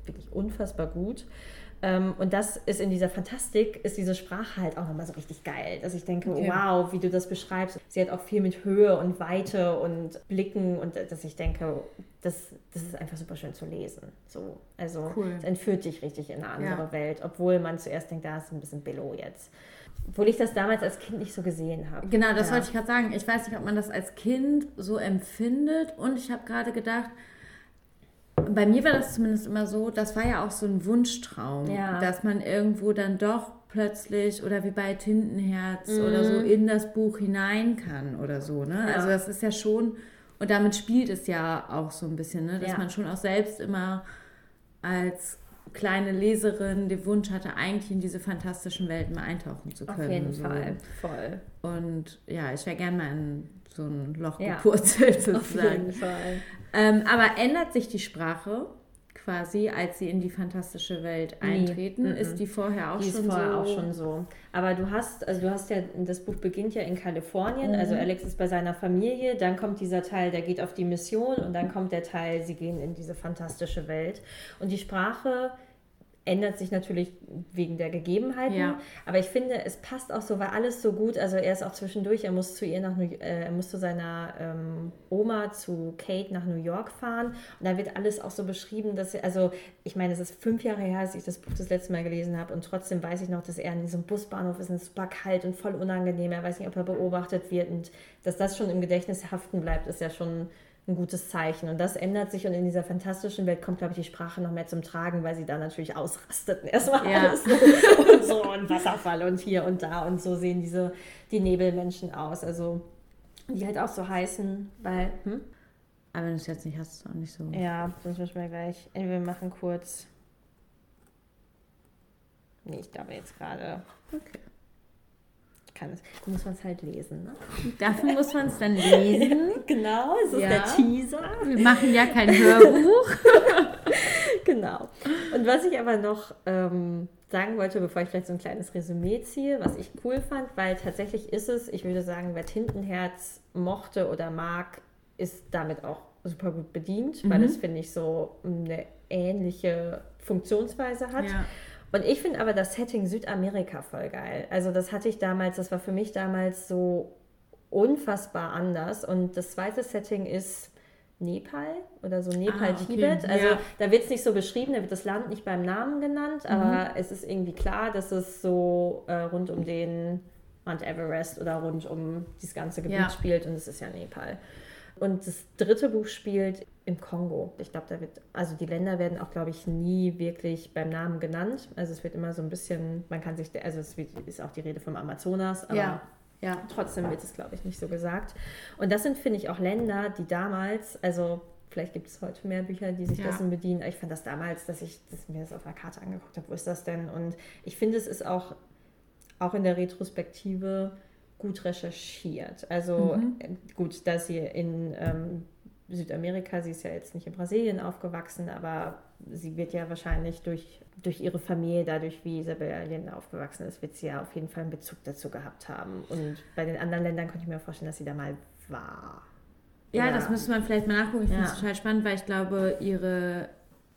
wirklich unfassbar gut. Ähm, und das ist in dieser Fantastik, ist diese Sprache halt auch nochmal so richtig geil, dass ich denke, Okay. wow, wie du das beschreibst. Sie hat auch viel mit Höhe und Weite und Blicken und dass ich denke, das, das ist einfach super schön zu lesen. So, also Cool. es entführt dich richtig in eine andere Ja. Welt, obwohl man zuerst denkt, da ist ein bisschen Billo jetzt. Obwohl ich das damals als Kind nicht so gesehen habe. Genau, das ja. wollte ich gerade sagen. Ich weiß nicht, ob man das als Kind so empfindet. Und ich habe gerade gedacht, bei mir war das zumindest immer so, das war ja auch so ein Wunschtraum, Ja. dass man irgendwo dann doch plötzlich oder wie bei Tintenherz Mhm. oder so in das Buch hinein kann oder so. Ne? Ja. Also das ist ja schon, und damit spielt es ja auch so ein bisschen, ne? dass Ja. man schon auch selbst immer als kleine Leserin den Wunsch hatte, eigentlich in diese fantastischen Welten mal eintauchen zu können. Auf jeden so. Fall, voll. Und ja, ich wäre gern mal in so ein Loch Ja. gepurzelt Auf sozusagen. jeden Fall. Ähm, aber ändert sich die Sprache quasi, als sie in die fantastische Welt Nee. eintreten? Mhm. Ist die vorher auch Die schon ist vorher so? auch schon so. Aber du hast, also du hast ja, das Buch beginnt ja in Kalifornien, Mhm. also Alex ist bei seiner Familie, dann kommt dieser Teil, der geht auf die Mission und dann kommt der Teil, sie gehen in diese fantastische Welt. Und die Sprache ändert sich natürlich wegen der Gegebenheiten, Ja. aber ich finde, es passt auch so, weil alles so gut, also er ist auch zwischendurch, er muss zu ihr nach New, äh, er muss zu seiner ähm, Oma, zu Kate nach New York fahren. Und da wird alles auch so beschrieben, dass er, also ich meine, es ist fünf Jahre her, als ich das Buch das letzte Mal gelesen habe. Und trotzdem weiß ich noch, dass er in diesem Busbahnhof ist und es ist super kalt und voll unangenehm, er weiß nicht, ob er beobachtet wird. Und dass das schon im Gedächtnis haften bleibt, ist ja schon ein gutes Zeichen. Und das ändert sich und in dieser fantastischen Welt kommt, glaube ich, die Sprache noch mehr zum Tragen, weil sie da natürlich ausrastet erstmal Ja. alles so und so und Wasserfall und hier und da und so sehen diese die Nebelmenschen aus. Also die halt auch so heißen, weil, hm? Aber wenn du es jetzt nicht hast, ist es auch nicht so. Ja, sonst müssen wir gleich. Entweder wir machen kurz. Nee, ich glaube jetzt gerade. Okay. Kann es. Da muss man es halt lesen, ne? Dafür muss man es dann lesen. Genau, es ist Ja. der Teaser. Wir machen ja kein Hörbuch. Genau. Und was ich aber noch ähm, sagen wollte, bevor ich vielleicht so ein kleines Resümee ziehe, was ich cool fand, weil tatsächlich ist es, ich würde sagen, wer Tintenherz mochte oder mag, ist damit auch super gut bedient, weil Mhm. es, finde ich, so eine ähnliche Funktionsweise hat. Ja. Und ich finde aber das Setting Südamerika voll geil. Also das hatte ich damals, das war für mich damals so unfassbar anders. Und das zweite Setting ist Nepal oder so Nepal, Ah, okay. Also Ja. da wird es nicht so beschrieben, da wird das Land nicht beim Namen genannt, Mhm. aber es ist irgendwie klar, dass es so äh, rund um den Mount Everest oder rund um dieses ganze Gebiet Ja. spielt und es ist ja Nepal. Und das dritte Buch spielt im Kongo. Ich glaube, da wird, also die Länder werden auch, glaube ich, nie wirklich beim Namen genannt. Also es wird immer so ein bisschen, man kann sich, also es ist auch die Rede vom Amazonas, aber Ja. Ja. trotzdem wird es, glaube ich, nicht so gesagt. Und das sind, finde ich, auch Länder, die damals, also vielleicht gibt es heute mehr Bücher, die sich Ja. dessen bedienen. Ich fand das damals, dass ich dass mir das auf einer Karte angeguckt habe, wo ist das denn? Und ich finde, es ist auch, auch in der Retrospektive gut recherchiert. Also Mhm. äh, gut, dass sie in ähm, Südamerika, sie ist ja jetzt nicht in Brasilien aufgewachsen, aber sie wird ja wahrscheinlich durch, durch ihre Familie, dadurch wie Isabel Allende aufgewachsen ist, wird sie ja auf jeden Fall einen Bezug dazu gehabt haben. Und bei den anderen Ländern könnte ich mir vorstellen, dass sie da mal war. Ja, das müsste man vielleicht mal nachgucken. Ich finde es Ja. total spannend, weil ich glaube, ihre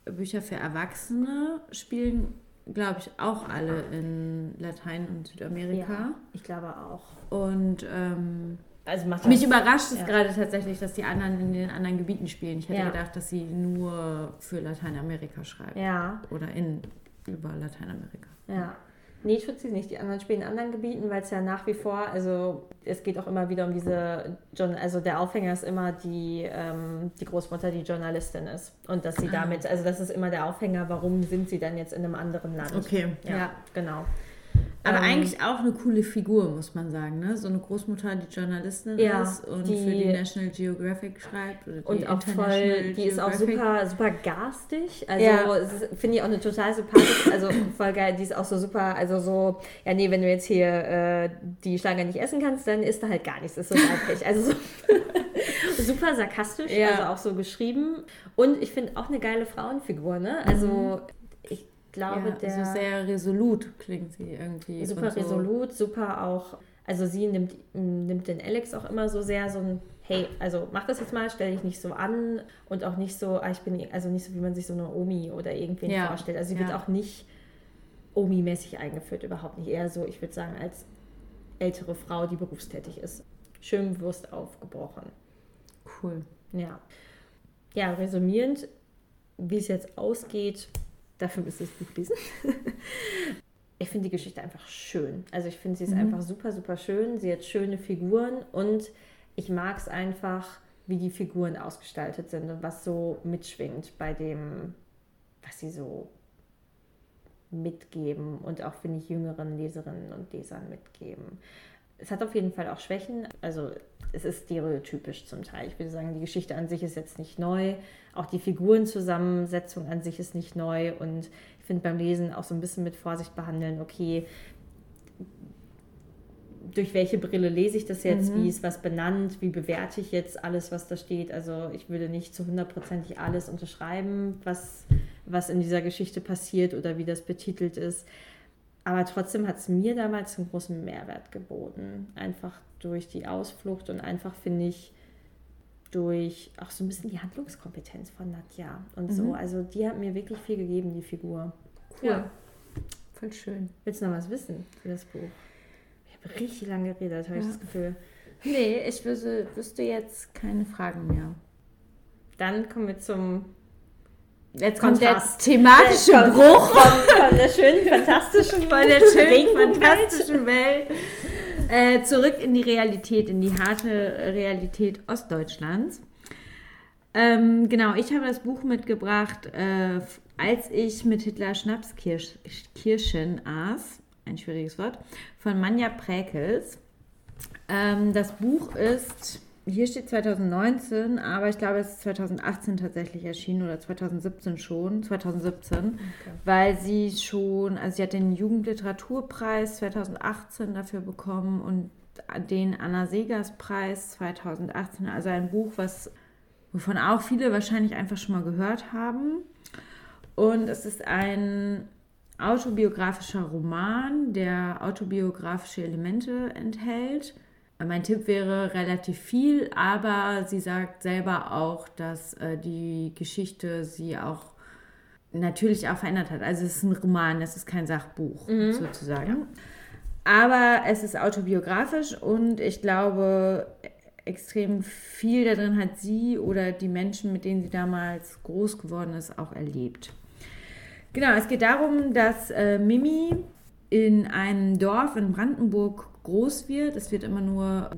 Bücher für Erwachsene spielen, glaube ich, auch alle in Latein- und Südamerika. Ja, ich glaube auch. Und ähm, Also mich überrascht es Ja. gerade tatsächlich, dass die anderen in den anderen Gebieten spielen. Ich hätte Ja. gedacht, dass sie nur für Lateinamerika schreibt. Ja, Oder in über Lateinamerika. Ja. Nee, tut sie nicht. Die anderen spielen in anderen Gebieten, weil es ja nach wie vor, also es geht auch immer wieder um diese, John, also der Aufhänger ist immer die, ähm, die Großmutter, die Journalistin ist. Und dass sie Ah. damit, also das ist immer der Aufhänger, warum sind sie dann jetzt in einem anderen Land. Okay, Ja, ja. genau. Aber Ähm, eigentlich auch eine coole Figur, muss man sagen. Ne? So eine Großmutter, die Journalistin Ja, ist und die- für die National Geographic schreibt. Und auch voll, die ist auch super, super garstig. Also Ja. finde ich auch eine total sympathisch, also voll geil, die ist auch so super, also so, ja nee, wenn du jetzt hier äh, die Schlange nicht essen kannst, dann isst du halt gar nichts, das ist so weiblich. Also so super sarkastisch, Ja. also auch so geschrieben. Und ich finde auch eine geile Frauenfigur, ne? Also ich glaube, Ja, der so sehr resolut klingt sie irgendwie. super so. resolut, super auch, also sie nimmt, nimmt den Alex auch immer so sehr so ein, hey, also mach das jetzt mal, stell dich nicht so an und auch nicht so, ah, ich bin, also nicht so, wie man sich so eine Omi oder irgendwen Ja, vorstellt. Also sie wird ja. auch nicht Omi-mäßig eingeführt, überhaupt nicht. Eher so, ich würde sagen, als ältere Frau, die berufstätig ist. Schön bewusst aufgebrochen. Cool. Ja. Ja, resümierend, wie es jetzt ausgeht, dafür ihr das Buch lesen. ich finde die Geschichte einfach schön. Also ich finde sie ist mhm. einfach super, super schön. Sie hat schöne Figuren und ich mag es einfach, wie die Figuren ausgestaltet sind und was so mitschwingt bei dem, was sie so mitgeben und auch, finde ich, jüngeren Leserinnen und Lesern mitgeben. Es hat auf jeden Fall auch Schwächen. Also es ist stereotypisch zum Teil. Ich würde sagen, die Geschichte an sich ist jetzt nicht neu. Auch die Figurenzusammensetzung an sich ist nicht neu. Und ich finde beim Lesen auch so ein bisschen mit Vorsicht behandeln, okay, durch welche Brille lese ich das jetzt, mhm. wie ist was benannt, wie bewerte ich jetzt alles, was da steht. Also ich würde nicht zu hundertprozentig alles unterschreiben, was, was in dieser Geschichte passiert oder wie das betitelt ist. Aber trotzdem hat es mir damals einen großen Mehrwert geboten. Einfach durch die Ausflucht und einfach, finde ich, durch auch so ein bisschen die Handlungskompetenz von Nadja und mhm. so. Also die hat mir wirklich viel gegeben, die Figur. Cool. Ja. Voll schön. Willst du noch was wissen für das Buch? Ich habe richtig lange geredet, habe ja. ich das Gefühl. Nee, ich wüsste, wüsste jetzt keine Fragen mehr. Dann kommen wir zum Jetzt kommt Kontrast. der thematische der Bruch von, von, der schönen, fantastischen, von der schönen, fantastischen Welt. Äh, zurück in die Realität, in die harte Realität Ostdeutschlands. Ähm, genau, ich habe das Buch mitgebracht, äh, als ich mit Hitler Schnapskirschen aß, ein schwieriges Wort, von Manja Präkels. Ähm, das Buch ist hier steht 2019, aber ich glaube, es ist 2018 tatsächlich erschienen oder 2017 schon, 2017, okay. weil sie schon, also sie hat den Jugendliteraturpreis 2018 dafür bekommen und den Anna Segers Preis 2018, also ein Buch, was wovon auch viele wahrscheinlich einfach schon mal gehört haben. Und es ist ein autobiografischer Roman, der autobiografische Elemente enthält mein Tipp wäre relativ viel, aber sie sagt selber auch, dass äh, die Geschichte sie auch natürlich auch verändert hat. Also es ist ein Roman, es ist kein Sachbuch mhm. sozusagen. Ja. Aber es ist autobiografisch und ich glaube, extrem viel darin hat sie oder die Menschen, mit denen sie damals groß geworden ist, auch erlebt. Genau, es geht darum, dass äh, Mimi in einem Dorf in Brandenburg groß wird. Es wird immer nur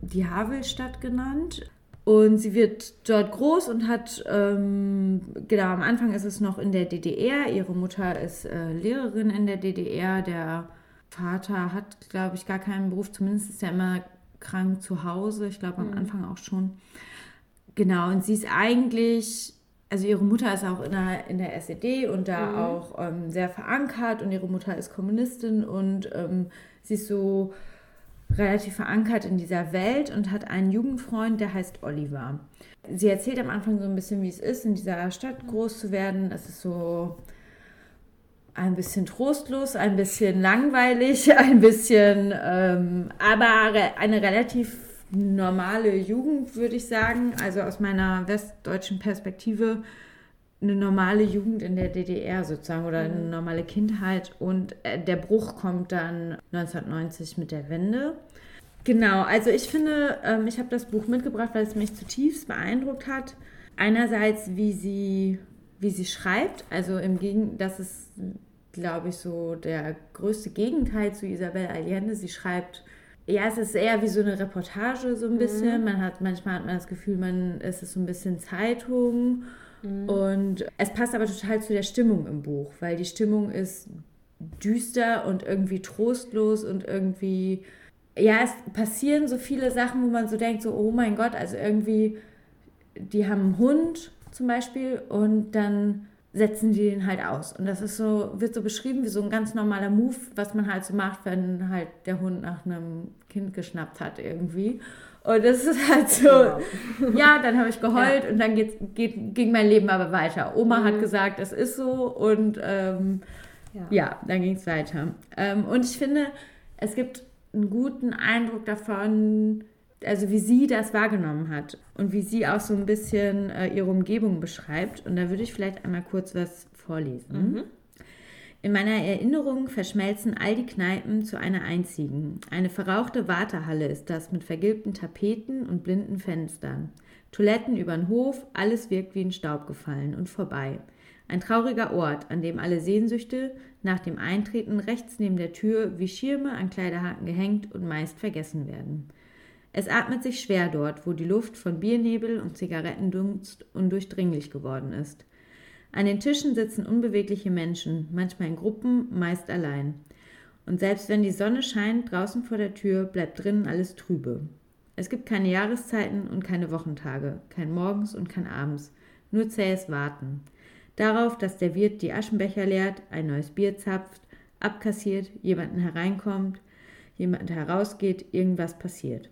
die Havelstadt genannt. Und sie wird dort groß und hat, ähm, genau, am Anfang ist es noch in der DDR. Ihre Mutter ist äh, Lehrerin in der DDR. Der Vater hat, glaube ich, gar keinen Beruf. Zumindest ist er immer krank zu Hause. Ich glaube, am mhm. Anfang auch schon. Genau, und sie ist eigentlich, also ihre Mutter ist auch in der, in der SED und da mhm. auch ähm, sehr verankert. Und ihre Mutter ist Kommunistin und ähm, Sie ist so relativ verankert in dieser Welt und hat einen Jugendfreund, der heißt Oliver. Sie erzählt am Anfang so ein bisschen, wie es ist, in dieser Stadt groß zu werden. Es ist so ein bisschen trostlos, ein bisschen langweilig, ein bisschen, ähm, aber eine relativ normale Jugend, würde ich sagen. Also aus meiner westdeutschen Perspektive eine normale Jugend in der DDR sozusagen oder eine mhm. normale Kindheit und äh, der Bruch kommt dann 1990 mit der Wende. Genau, also ich finde, ähm, ich habe das Buch mitgebracht, weil es mich zutiefst beeindruckt hat. Einerseits, wie sie, wie sie schreibt, also im Gegen, das ist, glaube ich, so der größte Gegenteil zu Isabel Allende. Sie schreibt ja, es ist eher wie so eine Reportage so ein bisschen. Mhm. Man hat manchmal hat man das Gefühl, man es ist so ein bisschen Zeitung Mhm. Und es passt aber total zu der Stimmung im Buch, weil die Stimmung ist düster und irgendwie trostlos und irgendwie, ja, es passieren so viele Sachen, wo man so denkt, so, oh mein Gott, also irgendwie, die haben einen Hund zum Beispiel und dann setzen die den halt aus. Und das ist so, wird so beschrieben wie so ein ganz normaler Move, was man halt so macht, wenn halt der Hund nach einem Kind geschnappt hat irgendwie. Und das ist halt so, genau. ja, dann habe ich geheult ja. und dann geht, geht, ging mein Leben aber weiter. Oma mhm. hat gesagt, es ist so und ähm, ja. ja. dann ging es weiter. Ähm, und ich finde, es gibt einen guten Eindruck davon, also wie sie das wahrgenommen hat und wie sie auch so ein bisschen äh, ihre Umgebung beschreibt. Und da würde ich vielleicht einmal kurz was vorlesen. Mhm. In meiner Erinnerung verschmelzen all die Kneipen zu einer einzigen. Eine verrauchte Wartehalle ist das mit vergilbten Tapeten und blinden Fenstern. Toiletten übern Hof, alles wirkt wie in Staub gefallen und vorbei. Ein trauriger Ort, an dem alle Sehnsüchte nach dem Eintreten rechts neben der Tür wie Schirme an Kleiderhaken gehängt und meist vergessen werden. Es atmet sich schwer dort, wo die Luft von Biernebel und Zigarettendunst undurchdringlich geworden ist. An den Tischen sitzen unbewegliche Menschen, manchmal in Gruppen, meist allein. Und selbst wenn die Sonne scheint draußen vor der Tür, bleibt drinnen alles trübe. Es gibt keine Jahreszeiten und keine Wochentage, kein Morgens und kein Abends, nur zähes Warten. Darauf, dass der Wirt die Aschenbecher leert, ein neues Bier zapft, abkassiert, jemanden hereinkommt, jemand herausgeht, irgendwas passiert.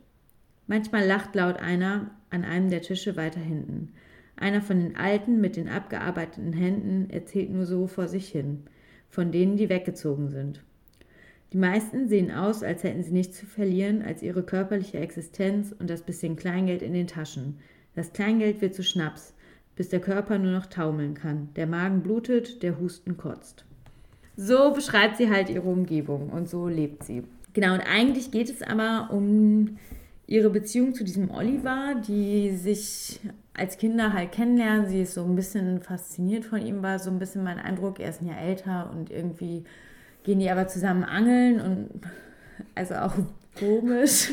Manchmal lacht laut einer an einem der Tische weiter hinten. Einer von den Alten mit den abgearbeiteten Händen erzählt nur so vor sich hin, von denen, die weggezogen sind. Die meisten sehen aus, als hätten sie nichts zu verlieren als ihre körperliche Existenz und das bisschen Kleingeld in den Taschen. Das Kleingeld wird zu Schnaps, bis der Körper nur noch taumeln kann. Der Magen blutet, der Husten kotzt. So beschreibt sie halt ihre Umgebung und so lebt sie. Genau, und eigentlich geht es aber um ihre Beziehung zu diesem Oliver, die sich als Kinder halt kennenlernen. Sie ist so ein bisschen fasziniert von ihm, war so ein bisschen mein Eindruck. Er ist ein Jahr älter und irgendwie gehen die aber zusammen angeln und also auch komisch.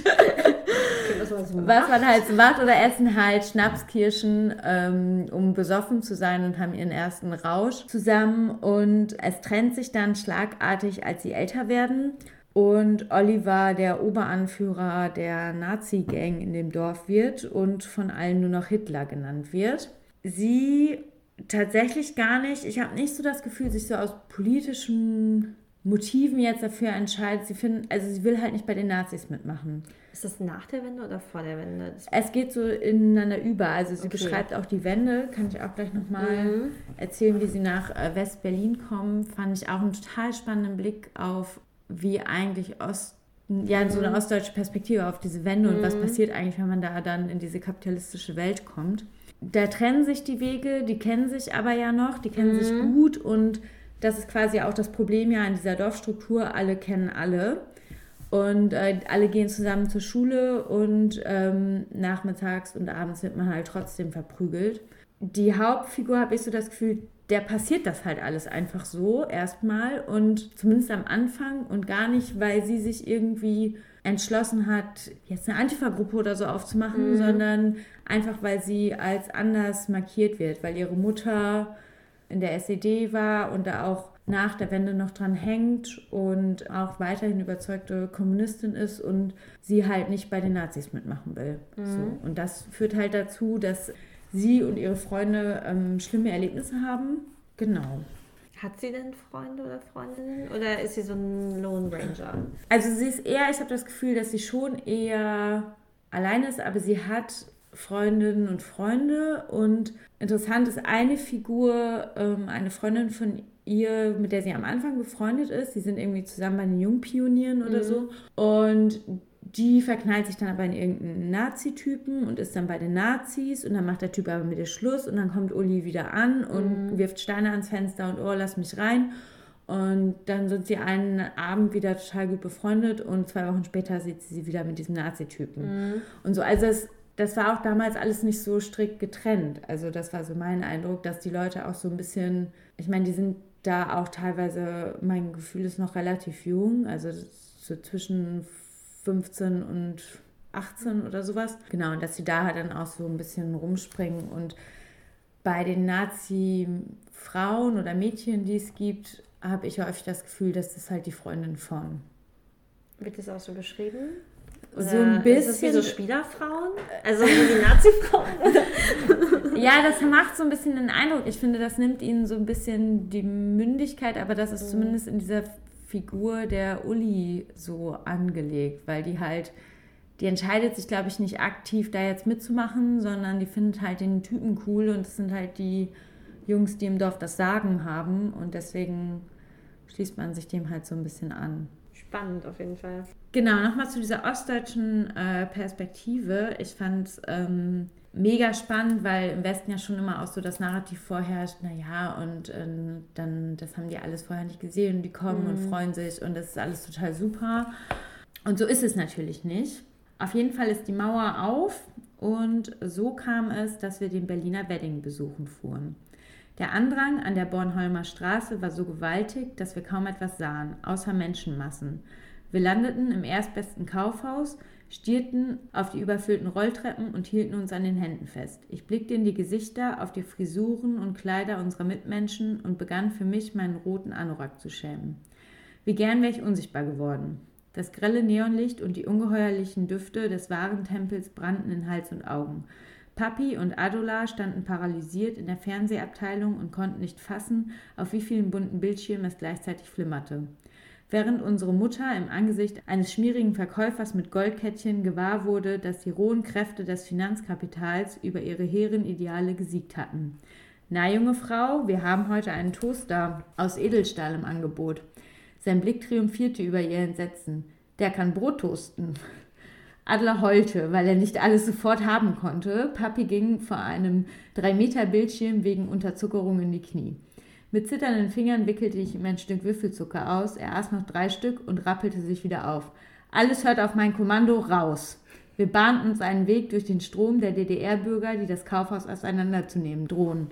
was, man halt so macht oder essen halt Schnapskirschen, ähm, um besoffen zu sein und haben ihren ersten Rausch zusammen und es trennt sich dann schlagartig, als sie älter werden und Oliver der Oberanführer der Nazi-Gang in dem Dorf wird und von allen nur noch Hitler genannt wird. Sie tatsächlich gar nicht, ich habe nicht so das Gefühl, sich so aus politischen Motiven jetzt dafür entscheidet, sie finden, also sie will halt nicht bei den Nazis mitmachen. Ist das nach der Wende oder vor der Wende? Es geht so ineinander über. Also sie okay. beschreibt auch die Wende, kann ich auch gleich nochmal mhm. erzählen, wie sie nach äh, West-Berlin kommen. Fand ich auch einen total spannenden Blick auf, wie eigentlich Ost, ja, so eine mhm. ostdeutsche Perspektive auf diese Wende mhm. und was mhm. passiert eigentlich, wenn man da dann in diese kapitalistische Welt kommt. Da trennen sich die Wege, die kennen sich aber ja noch, die kennen mhm. sich gut und das ist quasi auch das Problem ja in dieser Dorfstruktur. Alle kennen alle. Und äh, alle gehen zusammen zur Schule und ähm, nachmittags und abends wird man halt trotzdem verprügelt. Die Hauptfigur, habe ich so das Gefühl, der passiert das halt alles einfach so erstmal und zumindest am Anfang und gar nicht, weil sie sich irgendwie entschlossen hat, jetzt eine Antifa-Gruppe oder so aufzumachen, mhm. sondern einfach, weil sie als anders markiert wird, weil ihre Mutter in der SED war und da auch nach der Wende noch dran hängt und auch weiterhin überzeugte Kommunistin ist und sie halt nicht bei den Nazis mitmachen will. Mhm. So. Und das führt halt dazu, dass sie und ihre Freunde ähm, schlimme Erlebnisse haben. Genau. Hat sie denn Freunde oder Freundinnen oder ist sie so ein Lone Ranger? Also sie ist eher, ich habe das Gefühl, dass sie schon eher alleine ist, aber sie hat Freundinnen und Freunde. Und interessant ist eine Figur, ähm, eine Freundin von ihr, mit der sie am Anfang befreundet ist. Sie sind irgendwie zusammen bei den Jungpionieren oder mhm. so. Und die verknallt sich dann aber in irgendeinen Nazi-Typen und ist dann bei den Nazis und dann macht der Typ aber mit ihr Schluss und dann kommt Uli wieder an und mhm. wirft Steine ans Fenster und oh, lass mich rein. Und dann sind sie einen Abend wieder total gut befreundet und zwei Wochen später sieht sie sie wieder mit diesem Nazi-Typen. Mhm. Und so, also es das war auch damals alles nicht so strikt getrennt. Also das war so mein Eindruck, dass die Leute auch so ein bisschen, ich meine, die sind da auch teilweise, mein Gefühl ist noch relativ jung, also so zwischen 15 und 18 oder sowas. Genau, und dass sie da halt dann auch so ein bisschen rumspringen und bei den Nazi-Frauen oder Mädchen, die es gibt, habe ich häufig das Gefühl, dass das halt die Freundin von. Wird das auch so beschrieben? Oder so ein bisschen. Ist das wie so Spielerfrauen? Also wie die Nazi-Frauen? ja, das macht so ein bisschen den Eindruck. Ich finde, das nimmt ihnen so ein bisschen die Mündigkeit, aber das ist mhm. zumindest in dieser Figur der Uli so angelegt, weil die halt, die entscheidet sich, glaube ich, nicht aktiv da jetzt mitzumachen, sondern die findet halt den Typen cool und es sind halt die Jungs, die im Dorf das Sagen haben und deswegen schließt man sich dem halt so ein bisschen an. Spannend auf jeden Fall. Genau, nochmal zu dieser ostdeutschen äh, Perspektive. Ich fand ähm, mega spannend, weil im Westen ja schon immer auch so das Narrativ vorherrscht, naja, und äh, dann, das haben die alles vorher nicht gesehen und die kommen mhm. und freuen sich und das ist alles total super. Und so ist es natürlich nicht. Auf jeden Fall ist die Mauer auf und so kam es, dass wir den Berliner Wedding besuchen fuhren. Der Andrang an der Bornholmer Straße war so gewaltig, dass wir kaum etwas sahen, außer Menschenmassen. Wir landeten im erstbesten Kaufhaus, stierten auf die überfüllten Rolltreppen und hielten uns an den Händen fest. Ich blickte in die Gesichter, auf die Frisuren und Kleider unserer Mitmenschen und begann für mich, meinen roten Anorak zu schämen. Wie gern wäre ich unsichtbar geworden. Das grelle Neonlicht und die ungeheuerlichen Düfte des wahren Tempels brannten in Hals und Augen. Papi und Adola standen paralysiert in der Fernsehabteilung und konnten nicht fassen, auf wie vielen bunten Bildschirmen es gleichzeitig flimmerte während unsere Mutter im Angesicht eines schmierigen Verkäufers mit Goldkettchen gewahr wurde, dass die rohen Kräfte des Finanzkapitals über ihre hehren Ideale gesiegt hatten. Na, junge Frau, wir haben heute einen Toaster aus Edelstahl im Angebot. Sein Blick triumphierte über ihr Entsetzen. Der kann Brot toasten. Adler heulte, weil er nicht alles sofort haben konnte. Papi ging vor einem 3-Meter-Bildschirm wegen Unterzuckerung in die Knie. Mit zitternden Fingern wickelte ich ihm ein Stück Würfelzucker aus. Er aß noch drei Stück und rappelte sich wieder auf. Alles hört auf mein Kommando raus. Wir bahnten uns einen Weg durch den Strom der DDR-Bürger, die das Kaufhaus auseinanderzunehmen drohen.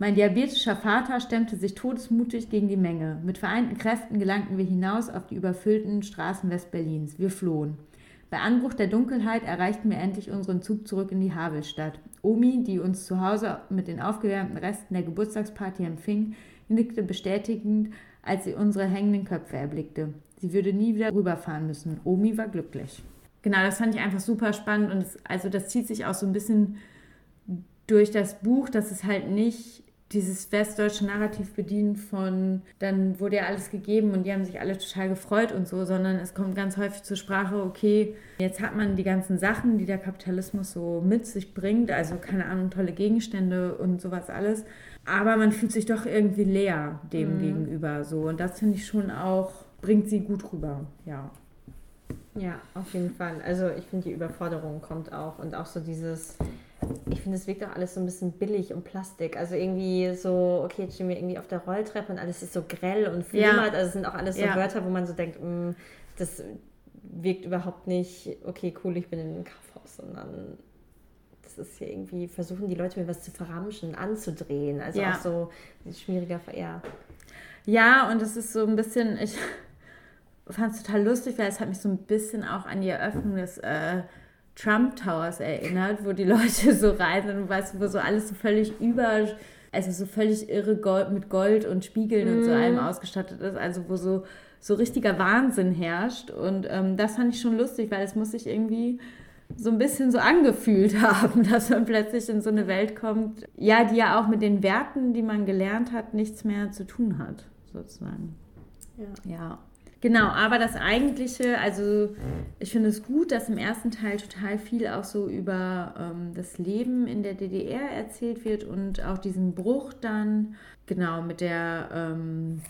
Mein diabetischer Vater stemmte sich todesmutig gegen die Menge. Mit vereinten Kräften gelangten wir hinaus auf die überfüllten Straßen Westberlins. Wir flohen. Bei Anbruch der Dunkelheit erreichten wir endlich unseren Zug zurück in die Havelstadt. Omi, die uns zu Hause mit den aufgewärmten Resten der Geburtstagsparty empfing, nickte bestätigend, als sie unsere hängenden Köpfe erblickte. Sie würde nie wieder rüberfahren müssen. Omi war glücklich. Genau, das fand ich einfach super spannend und das, also das zieht sich auch so ein bisschen durch das Buch, dass es halt nicht dieses westdeutsche Narrativ bedient von, dann wurde ja alles gegeben und die haben sich alle total gefreut und so, sondern es kommt ganz häufig zur Sprache, okay, jetzt hat man die ganzen Sachen, die der Kapitalismus so mit sich bringt, also keine Ahnung, tolle Gegenstände und sowas alles, aber man fühlt sich doch irgendwie leer dem mhm. gegenüber so und das finde ich schon auch, bringt sie gut rüber, ja. Ja, auf jeden Fall. Also ich finde, die Überforderung kommt auch und auch so dieses, ich finde, es wirkt auch alles so ein bisschen billig und Plastik. Also irgendwie so, okay, jetzt stehen wir irgendwie auf der Rolltreppe und alles ist so grell und flimmert. Ja. Also es sind auch alles so ja. Wörter, wo man so denkt, mh, mm, das wirkt überhaupt nicht, okay, cool, ich bin in einem Kaufhaus, sondern das ist hier irgendwie, versuchen die Leute mir was zu verramschen, anzudrehen. Also ja. auch so schwieriger, ja. Ja, und es ist so ein bisschen, ich fand es total lustig, weil es hat mich so ein bisschen auch an die Eröffnung des äh, Trump Towers erinnert, wo die Leute so reisen und weißt, wo so alles so völlig über, also so völlig irre Gold, mit Gold und Spiegeln mm. und so mhm. allem ausgestattet ist, also wo so, so richtiger Wahnsinn herrscht. Und ähm, das fand ich schon lustig, weil es muss sich irgendwie so ein bisschen so angefühlt haben, dass man plötzlich in so eine Welt kommt, ja, die ja auch mit den Werten, die man gelernt hat, nichts mehr zu tun hat, sozusagen. Ja. ja. Genau, aber das eigentliche, also ich finde es gut, dass im ersten Teil total viel auch so über ähm, das Leben in der DDR erzählt wird und auch diesen Bruch dann, genau, mit der ähm,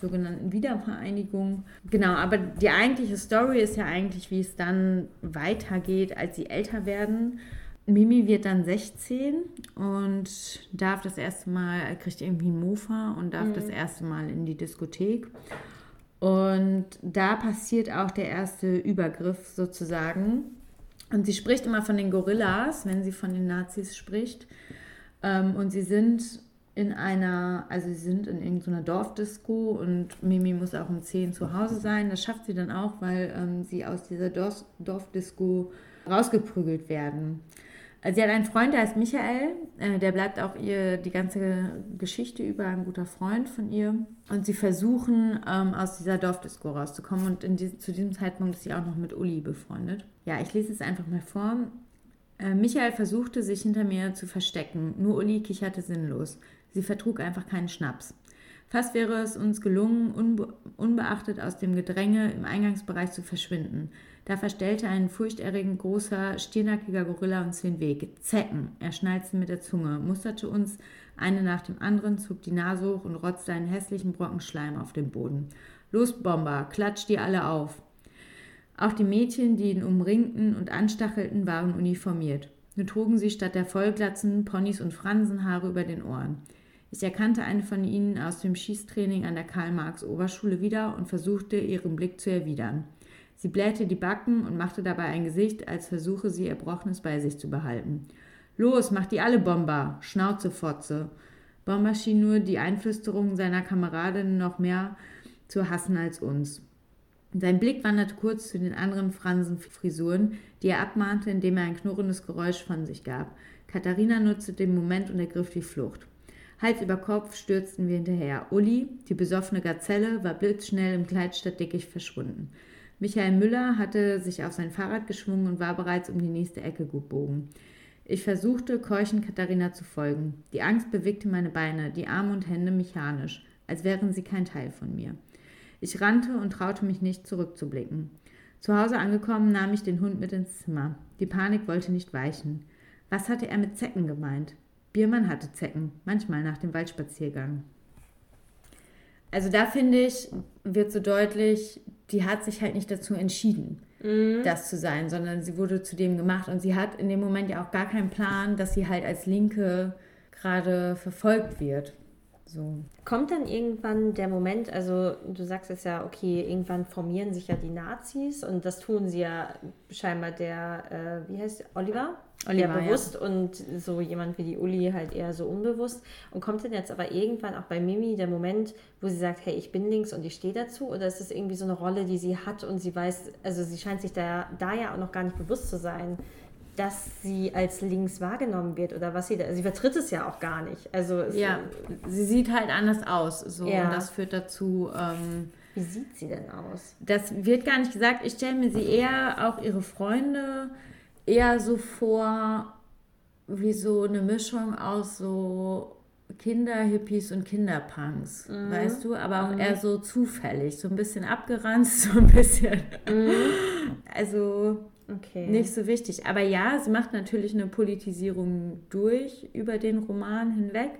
sogenannten Wiedervereinigung. Genau, aber die eigentliche Story ist ja eigentlich, wie es dann weitergeht, als sie älter werden. Mimi wird dann 16 und darf das erste Mal, kriegt irgendwie Mofa und darf mhm. das erste Mal in die Diskothek. Und da passiert auch der erste Übergriff sozusagen. Und sie spricht immer von den Gorillas, wenn sie von den Nazis spricht. Ähm, und sie sind in einer, also sie sind in irgendeiner Dorfdisco und Mimi muss auch um 10 zu Hause sein. Das schafft sie dann auch, weil ähm, sie aus dieser Dorf Dorfdisco rausgeprügelt werden. Also sie hat einen Freund, der heißt Michael, äh, der bleibt auch ihr die ganze Geschichte über, ein guter Freund von ihr. Und sie versuchen, ähm, aus dieser Dorfdisco rauszukommen. Und die, zu diesem Zeitpunkt ist sie auch noch mit Uli befreundet. Ja, ich lese es einfach mal vor. Äh, Michael versuchte, sich hinter mir zu verstecken. Nur Uli kicherte sinnlos. Sie vertrug einfach keinen Schnaps. Fast wäre es uns gelungen, unbe unbeachtet aus dem Gedränge im Eingangsbereich zu verschwinden. Da verstellte ein furchterregend großer, stiernackiger Gorilla uns den Weg. Zecken! Er schnalzte mit der Zunge, musterte uns eine nach dem anderen, zog die Nase hoch und rotzte einen hässlichen Brocken Schleim auf den Boden. Los, Bomber, klatscht die alle auf! Auch die Mädchen, die ihn umringten und anstachelten, waren uniformiert. Nur trugen sie statt der Vollglatzen Ponys und Fransenhaare über den Ohren. Ich erkannte eine von ihnen aus dem Schießtraining an der Karl-Marx-Oberschule wieder und versuchte, ihren Blick zu erwidern. Sie blähte die Backen und machte dabei ein Gesicht, als versuche sie Erbrochenes bei sich zu behalten. Los, mach die alle Bomber! Schnauze, Fotze! Bomber schien nur die Einflüsterungen seiner Kameradin noch mehr zu hassen als uns. Sein Blick wanderte kurz zu den anderen Fransenfrisuren, die er abmahnte, indem er ein knurrendes Geräusch von sich gab. Katharina nutzte den Moment und ergriff die Flucht. Hals über Kopf stürzten wir hinterher. Uli, die besoffene Gazelle, war blitzschnell im Kleidstadtdickicht verschwunden. Michael Müller hatte sich auf sein Fahrrad geschwungen und war bereits um die nächste Ecke gebogen. Ich versuchte, keuchend Katharina zu folgen. Die Angst bewegte meine Beine, die Arme und Hände mechanisch, als wären sie kein Teil von mir. Ich rannte und traute mich nicht, zurückzublicken. Zu Hause angekommen, nahm ich den Hund mit ins Zimmer. Die Panik wollte nicht weichen. Was hatte er mit Zecken gemeint? Biermann hatte Zecken, manchmal nach dem Waldspaziergang. Also da finde ich, wird so deutlich, die hat sich halt nicht dazu entschieden, mhm. das zu sein, sondern sie wurde zu dem gemacht und sie hat in dem Moment ja auch gar keinen Plan, dass sie halt als Linke gerade verfolgt wird. So. Kommt dann irgendwann der Moment, also du sagst es ja, okay, irgendwann formieren sich ja die Nazis und das tun sie ja scheinbar der, äh, wie heißt Oliver? Oliver ja, bewusst ja. und so jemand wie die Uli halt eher so unbewusst. Und kommt dann jetzt aber irgendwann auch bei Mimi der Moment, wo sie sagt, hey, ich bin links und ich stehe dazu? Oder ist das irgendwie so eine Rolle, die sie hat und sie weiß, also sie scheint sich da, da ja auch noch gar nicht bewusst zu sein, dass sie als links wahrgenommen wird oder was sie da, sie vertritt es ja auch gar nicht. Also ja, sie sieht halt anders aus, so ja. und das führt dazu. Ähm, Wie sieht sie denn aus? Das wird gar nicht gesagt. Ich stelle mir sie eher auch ihre Freunde eher so vor wie so eine Mischung aus so Kinderhippies und Kinderpunks, mhm. weißt du, aber auch mhm. eher so zufällig, so ein bisschen abgeranzt, so ein bisschen. Mhm. Also Okay. Nicht so wichtig. Aber ja, sie macht natürlich eine Politisierung durch über den Roman hinweg.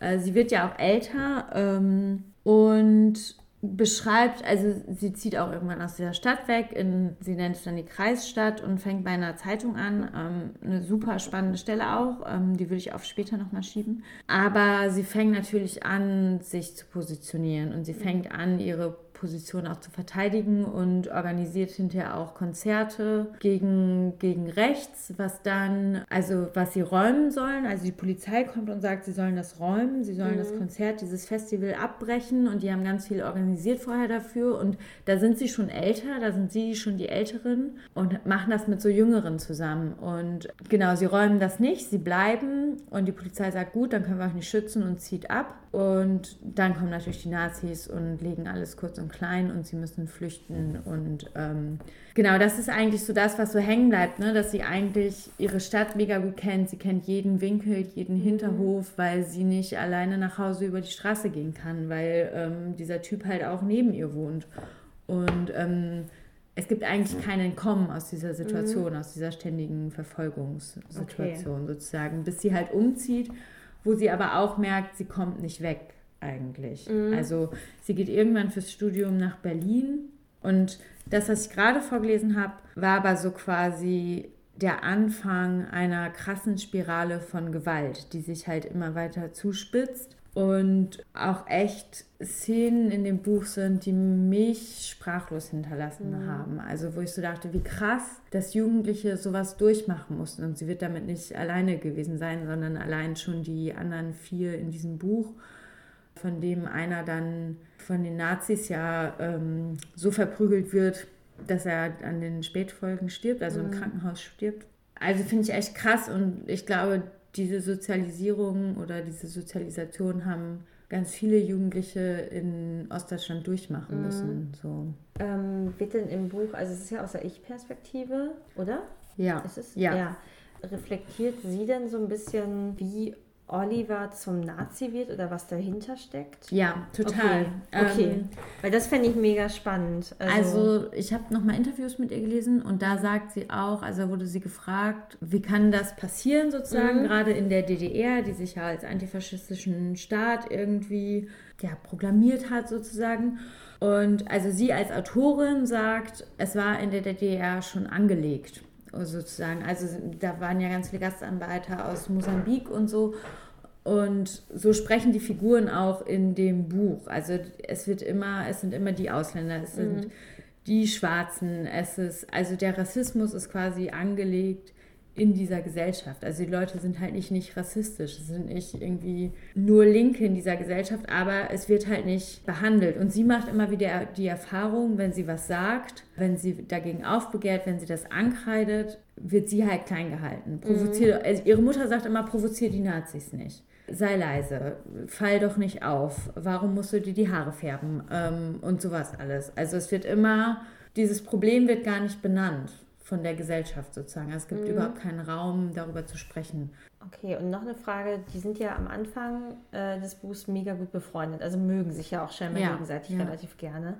Äh, sie wird ja auch älter ähm, und beschreibt, also sie zieht auch irgendwann aus dieser Stadt weg, in, sie nennt es dann die Kreisstadt und fängt bei einer Zeitung an. Ähm, eine super spannende Stelle auch, ähm, die würde ich auf später nochmal schieben. Aber sie fängt natürlich an, sich zu positionieren und sie fängt an, ihre Position auch zu verteidigen und organisiert hinterher auch Konzerte gegen, gegen rechts, was dann, also was sie räumen sollen. Also die Polizei kommt und sagt, sie sollen das räumen, sie sollen mhm. das Konzert, dieses Festival abbrechen und die haben ganz viel organisiert vorher dafür und da sind sie schon älter, da sind sie schon die Älteren und machen das mit so Jüngeren zusammen. Und genau, sie räumen das nicht, sie bleiben und die Polizei sagt, gut, dann können wir euch nicht schützen und zieht ab. Und dann kommen natürlich die Nazis und legen alles kurz und klein und sie müssen flüchten. Und ähm, genau, das ist eigentlich so das, was so hängen bleibt, ne? dass sie eigentlich ihre Stadt mega gut kennt. Sie kennt jeden Winkel, jeden mhm. Hinterhof, weil sie nicht alleine nach Hause über die Straße gehen kann, weil ähm, dieser Typ halt auch neben ihr wohnt. Und ähm, es gibt eigentlich kein Entkommen aus dieser Situation, mhm. aus dieser ständigen Verfolgungssituation okay. sozusagen, bis sie halt umzieht wo sie aber auch merkt, sie kommt nicht weg eigentlich. Mhm. Also sie geht irgendwann fürs Studium nach Berlin und das, was ich gerade vorgelesen habe, war aber so quasi der Anfang einer krassen Spirale von Gewalt, die sich halt immer weiter zuspitzt und auch echt Szenen in dem Buch sind, die mich sprachlos hinterlassen mhm. haben. Also wo ich so dachte, wie krass, dass Jugendliche sowas durchmachen mussten. Und sie wird damit nicht alleine gewesen sein, sondern allein schon die anderen vier in diesem Buch, von dem einer dann von den Nazis ja ähm, so verprügelt wird, dass er an den Spätfolgen stirbt, also mhm. im Krankenhaus stirbt. Also finde ich echt krass und ich glaube, diese Sozialisierung oder diese Sozialisation haben ganz viele Jugendliche in Ostdeutschland durchmachen mhm. müssen. So. Ähm, wird denn im Buch, also es ist ja aus der Ich-Perspektive, oder? Ja. Ist es? Ja. ja. Reflektiert sie denn so ein bisschen, wie Oliver zum Nazi wird oder was dahinter steckt? Ja, total. Okay, okay. Ähm, weil das fände ich mega spannend. Also, also ich habe nochmal Interviews mit ihr gelesen und da sagt sie auch, also wurde sie gefragt, wie kann das passieren sozusagen, mhm. gerade in der DDR, die sich ja als antifaschistischen Staat irgendwie ja, proklamiert hat sozusagen. Und also sie als Autorin sagt, es war in der DDR schon angelegt. sozusagen. Also da waren ja ganz viele Gastarbeiter aus Mosambik und so. Und so sprechen die Figuren auch in dem Buch. Also es wird immer, es sind immer die Ausländer, es sind mhm. die Schwarzen, es ist, also der Rassismus ist quasi angelegt in dieser Gesellschaft. Also die Leute sind halt nicht, nicht rassistisch, es sind nicht irgendwie nur Linke in dieser Gesellschaft, aber es wird halt nicht behandelt. Und sie macht immer wieder die Erfahrung, wenn sie was sagt, wenn sie dagegen aufbegehrt, wenn sie das ankreidet, wird sie halt klein gehalten. Provoziert, mhm. also ihre Mutter sagt immer, provoziert die Nazis nicht. Sei leise, fall doch nicht auf, warum musst du dir die Haare färben ähm, und sowas alles. Also es wird immer, dieses Problem wird gar nicht benannt von der Gesellschaft sozusagen. Also es gibt mhm. überhaupt keinen Raum, darüber zu sprechen. Okay, und noch eine Frage, die sind ja am Anfang äh, des Buchs mega gut befreundet, also mögen sich ja auch scheinbar ja, gegenseitig ja. relativ gerne.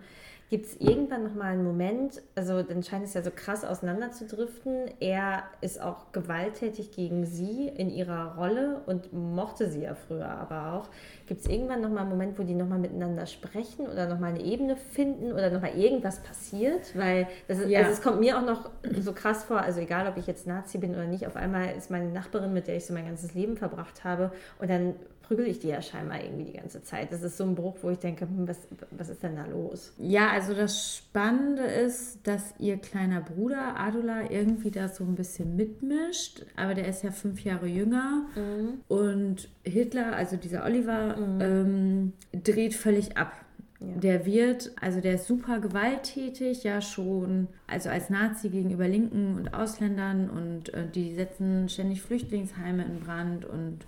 Gibt es irgendwann nochmal einen Moment, also dann scheint es ja so krass auseinanderzudriften, er ist auch gewalttätig gegen sie in ihrer Rolle und mochte sie ja früher aber auch. Gibt es irgendwann nochmal einen Moment, wo die nochmal miteinander sprechen oder nochmal eine Ebene finden oder nochmal irgendwas passiert? Weil das ist, ja. also es kommt mir auch noch so krass vor, also egal ob ich jetzt Nazi bin oder nicht, auf einmal ist meine Nachbarin, mit der ich so mein ganzes Leben verbracht habe und dann prügel ich die ja scheinbar irgendwie die ganze Zeit. Das ist so ein Bruch, wo ich denke, hm, was, was ist denn da los? Ja, also das Spannende ist, dass ihr kleiner Bruder Adula irgendwie da so ein bisschen mitmischt, aber der ist ja fünf Jahre jünger mhm. und Hitler, also dieser Oliver, mhm. ähm, dreht völlig ab. Ja. Der wird, also der ist super gewalttätig, ja schon, also als Nazi gegenüber Linken und Ausländern und äh, die setzen ständig Flüchtlingsheime in Brand und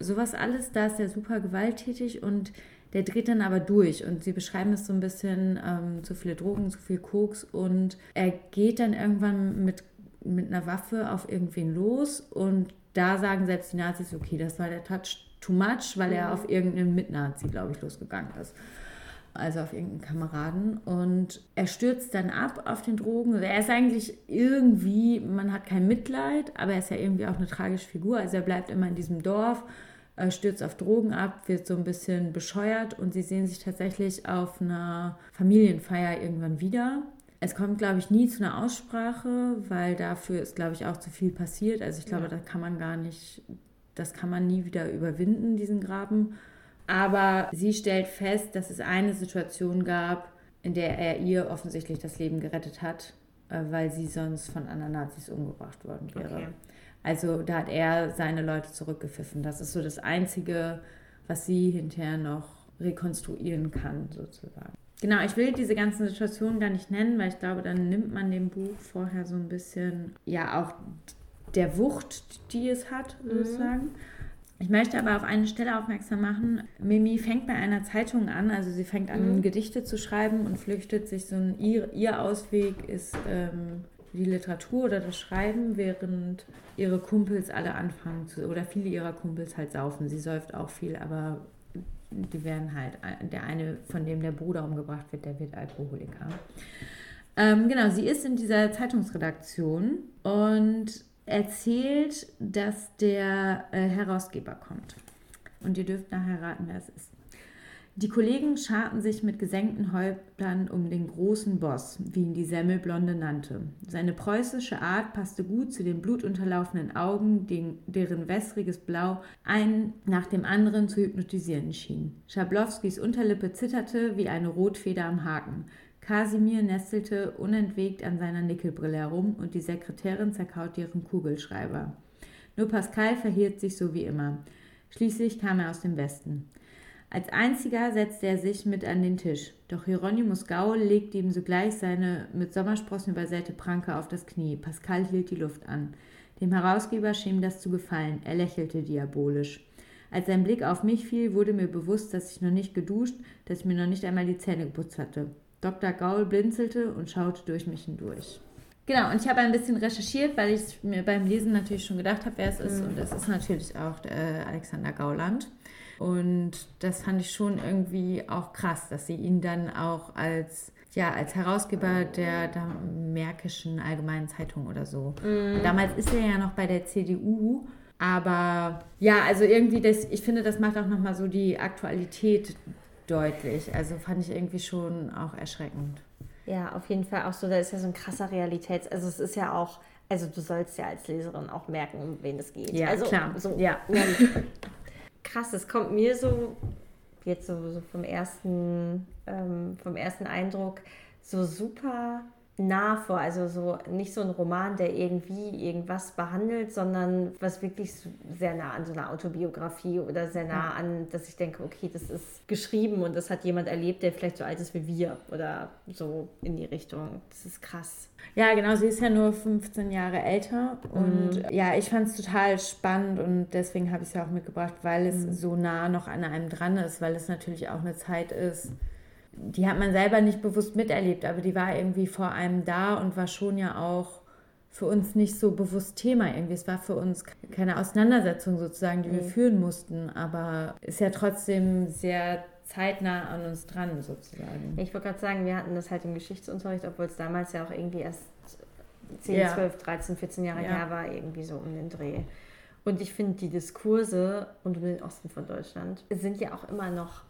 sowas alles, da ist er super gewalttätig und der dreht dann aber durch und sie beschreiben es so ein bisschen, ähm, zu viele Drogen, zu viel Koks und er geht dann irgendwann mit, mit einer Waffe auf irgendwen los und da sagen selbst die Nazis, okay, das war der Touch too much, weil er mhm. auf irgendeinen Mitnazi, glaube ich, losgegangen ist. Also auf irgendeinen Kameraden. Und er stürzt dann ab auf den Drogen. Also er ist eigentlich irgendwie, man hat kein Mitleid, aber er ist ja irgendwie auch eine tragische Figur. Also er bleibt immer in diesem Dorf stürzt auf Drogen ab, wird so ein bisschen bescheuert und sie sehen sich tatsächlich auf einer Familienfeier irgendwann wieder. Es kommt, glaube ich, nie zu einer Aussprache, weil dafür ist, glaube ich, auch zu viel passiert. Also ich glaube, ja. da kann man gar nicht, das kann man nie wieder überwinden, diesen Graben. Aber sie stellt fest, dass es eine Situation gab, in der er ihr offensichtlich das Leben gerettet hat, äh, weil sie sonst von anderen Nazis umgebracht worden wäre. Okay. Also da hat er seine Leute zurückgepfiffen. Das ist so das Einzige, was sie hinterher noch rekonstruieren kann, sozusagen. Genau, ich will diese ganzen Situationen gar nicht nennen, weil ich glaube, dann nimmt man dem Buch vorher so ein bisschen, ja, auch der Wucht, die es hat, sozusagen. Mhm. Ich möchte aber auf eine Stelle aufmerksam machen. Mimi fängt bei einer Zeitung an, also sie fängt an, mhm. Gedichte zu schreiben und flüchtet sich so ein, ihr, ihr Ausweg ist ähm, die Literatur oder das Schreiben, während ihre Kumpels alle anfangen zu, oder viele ihrer Kumpels halt saufen. Sie säuft auch viel, aber die werden halt, der eine, von dem der Bruder umgebracht wird, der wird Alkoholiker. Ähm, genau, sie ist in dieser Zeitungsredaktion und erzählt, dass der äh, Herausgeber kommt. Und ihr dürft nachher raten, wer es ist. Die Kollegen scharten sich mit gesenkten Häuptern um den großen Boss, wie ihn die Semmelblonde nannte. Seine preußische Art passte gut zu den blutunterlaufenden Augen, deren wässriges Blau einen nach dem anderen zu hypnotisieren schien. Schablowskis Unterlippe zitterte wie eine Rotfeder am Haken. Kasimir nestelte unentwegt an seiner Nickelbrille herum und die Sekretärin zerkaute ihren Kugelschreiber. Nur Pascal verhielt sich so wie immer. Schließlich kam er aus dem Westen. Als einziger setzte er sich mit an den Tisch, doch Hieronymus Gaul legte ihm sogleich seine mit Sommersprossen übersäte Pranke auf das Knie. Pascal hielt die Luft an. Dem Herausgeber schien das zu gefallen. Er lächelte diabolisch. Als sein Blick auf mich fiel, wurde mir bewusst, dass ich noch nicht geduscht, dass ich mir noch nicht einmal die Zähne geputzt hatte. Dr. Gaul blinzelte und schaute durch mich hindurch. Genau, und ich habe ein bisschen recherchiert, weil ich mir beim Lesen natürlich schon gedacht habe, wer es ist. Mhm. Und es ist natürlich auch äh, Alexander Gauland. Und das fand ich schon irgendwie auch krass, dass sie ihn dann auch als ja, als Herausgeber der, der Märkischen Allgemeinen Zeitung oder so. Mm. Damals ist er ja noch bei der CDU, aber ja, also irgendwie, das, ich finde, das macht auch nochmal so die Aktualität deutlich. Also fand ich irgendwie schon auch erschreckend. Ja, auf jeden Fall auch so, da ist ja so ein krasser Realitäts-, also es ist ja auch also du sollst ja als Leserin auch merken, um wen es geht. Ja, also, klar. So, Ja. krass, es kommt mir so, jetzt so, so vom, ersten, ähm, vom ersten Eindruck, so super nah vor. Also so nicht so ein Roman, der irgendwie irgendwas behandelt, sondern was wirklich sehr nah an so einer Autobiografie oder sehr nah an, dass ich denke, okay, das ist geschrieben und das hat jemand erlebt, der vielleicht so alt ist wie wir oder so in die Richtung. Das ist krass. Ja, genau, sie ist ja nur 15 Jahre älter und Mhm. ja, ich fand es total spannend und deswegen habe ich es ja auch mitgebracht, weil es Mhm. so nah noch an einem dran ist, weil es natürlich auch eine Zeit ist, die hat man selber nicht bewusst miterlebt, aber die war irgendwie vor einem da und war schon ja auch für uns nicht so bewusst Thema irgendwie. Es war für uns keine Auseinandersetzung sozusagen, die wir führen mussten, aber ist ja trotzdem sehr zeitnah an uns dran sozusagen. Ich wollte gerade sagen, wir hatten das halt im Geschichtsunterricht, obwohl es damals ja auch irgendwie erst 10, Ja. 12, 13, 14 Jahre Ja. her war, irgendwie so um den Dreh. Und ich finde, die Diskurse rund um den Osten von Deutschland sind ja auch immer noch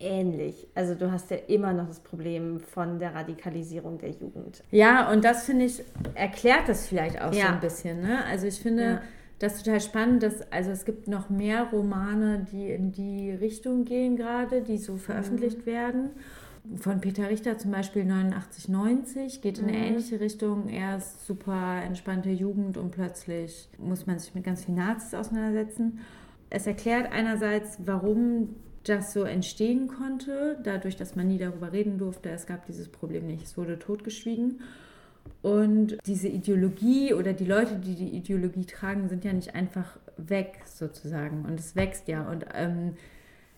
ähnlich. Also du hast ja immer noch das Problem von der Radikalisierung der Jugend. Ja, und das finde ich, erklärt das vielleicht auch so Ja. ein bisschen. Ne? Also ich finde Ja. das total spannend, dass, also es gibt noch mehr Romane, die in die Richtung gehen gerade, die so veröffentlicht werden. Von Peter Richter zum Beispiel 8990 geht in eine ähnliche Richtung. Erst super entspannte Jugend und plötzlich muss man sich mit ganz vielen Nazis auseinandersetzen. Es erklärt einerseits, warum das so entstehen konnte, dadurch, dass man nie darüber reden durfte. Es gab dieses Problem nicht, es wurde totgeschwiegen. Und diese Ideologie oder die Leute, die die Ideologie tragen, sind ja nicht einfach weg sozusagen. Und es wächst ja. Und ähm,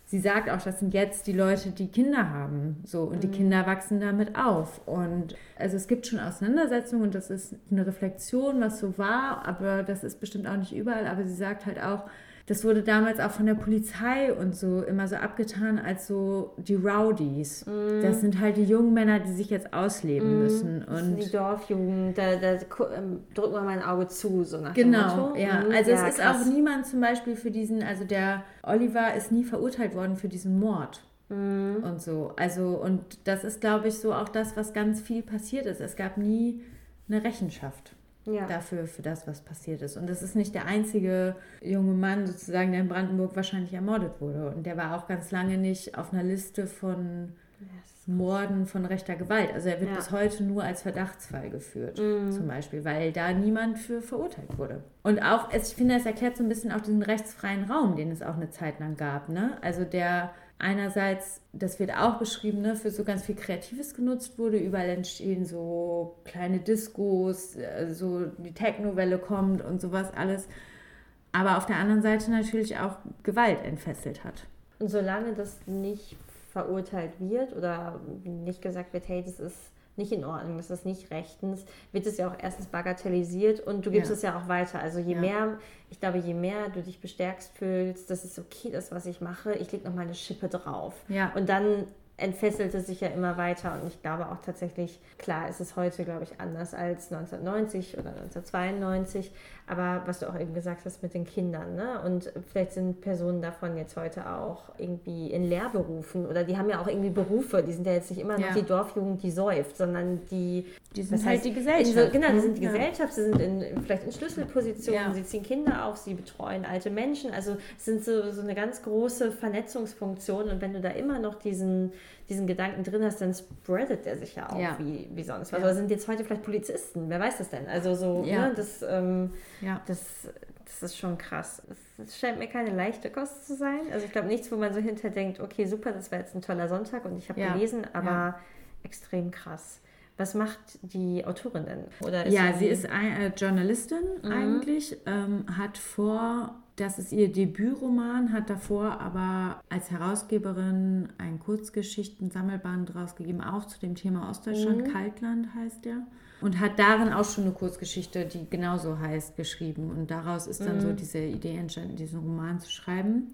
sie sagt auch, das sind jetzt die Leute, die Kinder haben. So, und die Kinder wachsen damit auf. Und also es gibt schon Auseinandersetzungen und das ist eine Reflexion, was so war, aber das ist bestimmt auch nicht überall. Aber sie sagt halt auch, das wurde damals auch von der Polizei und so immer so abgetan als so die Rowdies. Das sind halt die jungen Männer, die sich jetzt ausleben müssen. Das sind die Und Dorfjugend, da, da ähm, drücken wir mal ein Auge zu, so nach dem Genau, Motto. ja. Mhm. Also Ja, es ist krass. auch niemand zum Beispiel für diesen, also der Oliver ist nie verurteilt worden für diesen Mord. Mhm. Und so. Also, und das ist, glaube ich, so auch das, was ganz viel passiert ist. Es gab nie eine Rechenschaft ja. dafür, für das, was passiert ist. Und das ist nicht der einzige junge Mann sozusagen, der in Brandenburg wahrscheinlich ermordet wurde. Und der war auch ganz lange nicht auf einer Liste von Morden von rechter Gewalt. Also er wird Ja. bis heute nur als Verdachtsfall geführt, Mhm. zum Beispiel, weil da niemand für verurteilt wurde. Und auch, ich finde, es erklärt so ein bisschen auch diesen rechtsfreien Raum, den es auch eine Zeit lang gab. Ne? Also der einerseits, das wird auch beschrieben, ne, für so ganz viel Kreatives genutzt wurde. Überall entstehen so kleine Diskos, äh, so die Techno-Welle kommt und sowas alles. Aber auf der anderen Seite natürlich auch Gewalt entfesselt hat. Und solange das nicht verurteilt wird oder nicht gesagt wird, hey, das ist nicht in Ordnung, das ist nicht rechtens, wird es ja auch erstens bagatellisiert und du gibst Ja. es ja auch weiter. Also je Ja. mehr, ich glaube, je mehr du dich bestärkst fühlst, das ist okay, das, was ich mache, ich lege noch mal eine Schippe drauf. Ja. Und dann entfesselt es sich ja immer weiter und ich glaube auch tatsächlich, klar, ist es heute, glaube ich, anders als 1990 oder 1992, aber was du auch eben gesagt hast mit den Kindern, ne? Und vielleicht sind Personen davon jetzt heute auch irgendwie in Lehrberufen oder die haben ja auch irgendwie Berufe, die sind ja jetzt nicht immer noch Ja. die Dorfjugend, die säuft, sondern die Die sind das halt heißt, die Gesellschaft. In genau, die sind die Ja. Gesellschaft, sie sind in, vielleicht in Schlüsselpositionen, Ja. sie ziehen Kinder auf, sie betreuen alte Menschen. Also es sind so, so eine ganz große Vernetzungsfunktion und wenn du da immer noch diesen, diesen Gedanken drin hast, dann spreadet der sich ja auch Ja. wie, wie sonst was. Ja. Oder sind jetzt heute vielleicht Polizisten? Wer weiß das denn? Also so, Ja. ne, das, ähm, Ja. das, das ist schon krass. Es- scheint mir keine leichte Kost zu sein. Also ich glaube nichts, wo man so hinter denkt, okay, super, das war jetzt ein toller Sonntag und ich habe gelesen, aber extrem krass. Was macht die Autorin denn? Oder ist Ja, sie ist ein, äh, Journalistin Mhm. eigentlich, ähm, hat vor, das ist ihr Debütroman, hat davor aber als Herausgeberin einen Kurzgeschichten-Sammelband rausgegeben, auch zu dem Thema Ostdeutschland, Mhm. Kaltland heißt der. Und hat darin auch schon eine Kurzgeschichte, die genauso heißt, geschrieben. Und daraus ist dann Mhm. so diese Idee entstanden, diesen Roman zu schreiben.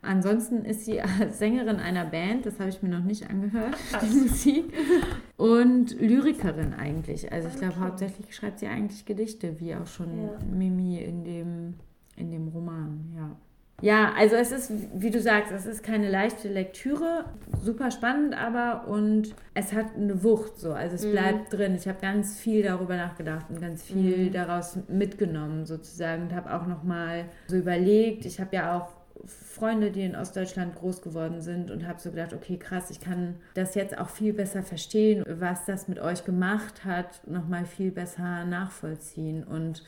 Ansonsten ist sie als Sängerin einer Band, das habe ich mir noch nicht angehört, die Musik. Und Lyrikerin eigentlich. Also ich glaube, Okay. hauptsächlich schreibt sie eigentlich Gedichte, wie auch schon Ja. Mimi in dem, in dem Roman, ja. Ja, also es ist, wie du sagst, es ist keine leichte Lektüre, super spannend aber und es hat eine Wucht so, also es mhm. bleibt drin. Ich habe ganz viel darüber nachgedacht und ganz viel mhm. daraus mitgenommen sozusagen und habe auch nochmal so überlegt, ich habe ja auch Freunde, die in Ostdeutschland groß geworden sind und habe so gedacht, okay, krass, ich kann das jetzt auch viel besser verstehen, was das mit euch gemacht hat, nochmal viel besser nachvollziehen. Und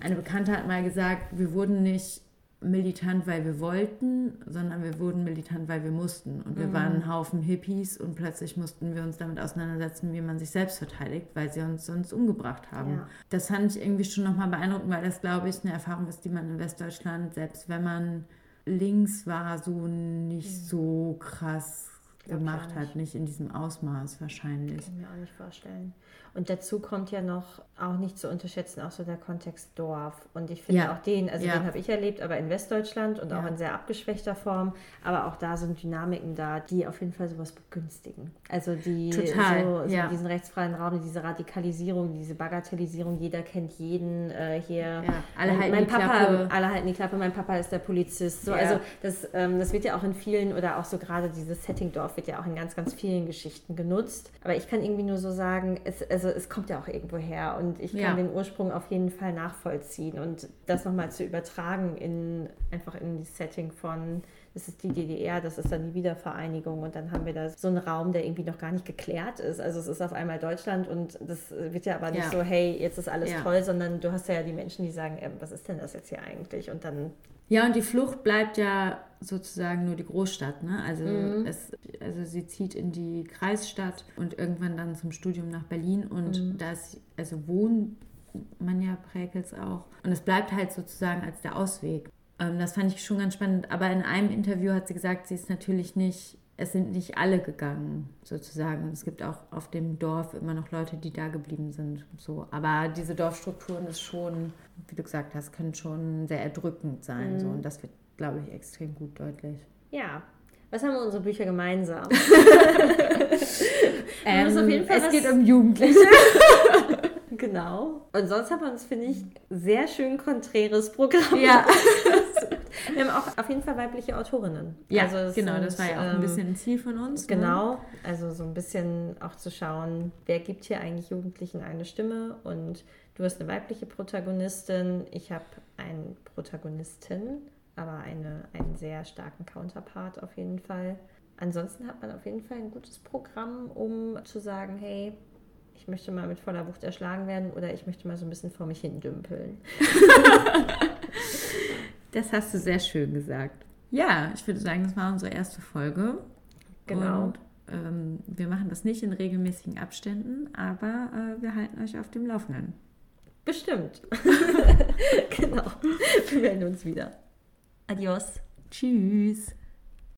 eine Bekannte hat mal gesagt, wir wurden nicht militant, weil wir wollten, sondern wir wurden militant, weil wir mussten. Und wir mhm. waren ein Haufen Hippies und plötzlich mussten wir uns damit auseinandersetzen, wie man sich selbst verteidigt, weil sie uns sonst umgebracht haben. Ja. Das fand ich irgendwie schon nochmal beeindruckend, weil das, glaube ich, eine Erfahrung ist, die man in Westdeutschland, selbst wenn man links war, so nicht mhm. so krass gemacht hat, nicht in diesem Ausmaß wahrscheinlich. Kann ich mir auch nicht vorstellen. Und dazu kommt ja noch, auch nicht zu unterschätzen, auch so der Kontext Dorf. Und ich finde ja. auch den, also ja. den habe ich erlebt, aber in Westdeutschland und ja. auch in sehr abgeschwächter Form. Aber auch da sind Dynamiken da, die auf jeden Fall sowas begünstigen. Also die Total. So, so diesen rechtsfreien Raum, diese Radikalisierung, diese Bagatellisierung, jeder kennt jeden äh, hier. alle halten mein die Papa, Klappe. Alle halten die Klappe, mein Papa ist der Polizist. So, Also das, ähm, das wird ja auch in vielen, oder auch so gerade dieses Setting Dorf wird ja auch in ganz, ganz vielen Geschichten genutzt. Aber ich kann irgendwie nur so sagen, es, es also es kommt ja auch irgendwo her und ich kann ja. den Ursprung auf jeden Fall nachvollziehen und das nochmal zu übertragen in einfach in das Setting von das ist die DDR, das ist dann die Wiedervereinigung und dann haben wir da so einen Raum, der irgendwie noch gar nicht geklärt ist. Also es ist auf einmal Deutschland und das wird ja aber nicht ja. so, hey, jetzt ist alles ja. toll, sondern du hast ja die Menschen, die sagen, äh, was ist denn das jetzt hier eigentlich? Und dann ja, und die Flucht bleibt ja sozusagen nur die Großstadt. Ne? Also, mhm. es, also sie zieht in die Kreisstadt und irgendwann dann zum Studium nach Berlin und mhm. da ist, also wohnt man ja Präkels auch. Und es bleibt halt sozusagen als der Ausweg. Ähm, das fand ich schon ganz spannend. Aber in einem Interview hat sie gesagt, sie ist natürlich nicht es sind nicht alle gegangen, sozusagen. Es gibt auch auf dem Dorf immer noch Leute, die da geblieben sind. So. Aber diese Dorfstrukturen ist schon, wie du gesagt hast, können schon sehr erdrückend sein. Mhm. So. Und das wird, glaube ich, extrem gut deutlich. Ja. Was haben unsere Bücher gemeinsam? ähm, es geht um Jugendliche. genau. Und sonst haben wir uns, finde ich, sehr schön konträres Programm. Ja. Wir haben auch auf jeden Fall weibliche Autorinnen. Ja, also genau, sind, das war ja auch ein ähm, bisschen ein Ziel von uns. Ne? Genau, ne? also so ein bisschen auch zu schauen, wer gibt hier eigentlich Jugendlichen eine Stimme und du hast eine weibliche Protagonistin, ich habe einen Protagonisten, aber eine, einen sehr starken Counterpart auf jeden Fall. Ansonsten hat man auf jeden Fall ein gutes Programm, um zu sagen, hey, ich möchte mal mit voller Wucht erschlagen werden oder ich möchte mal so ein bisschen vor mich hin dümpeln. Das hast du sehr schön gesagt. Ja, ich würde sagen, das war unsere erste Folge. Genau. Und ähm, wir machen das nicht in regelmäßigen Abständen, aber äh, wir halten euch auf dem Laufenden. Bestimmt. genau. Wir melden uns wieder. Adios. Tschüss.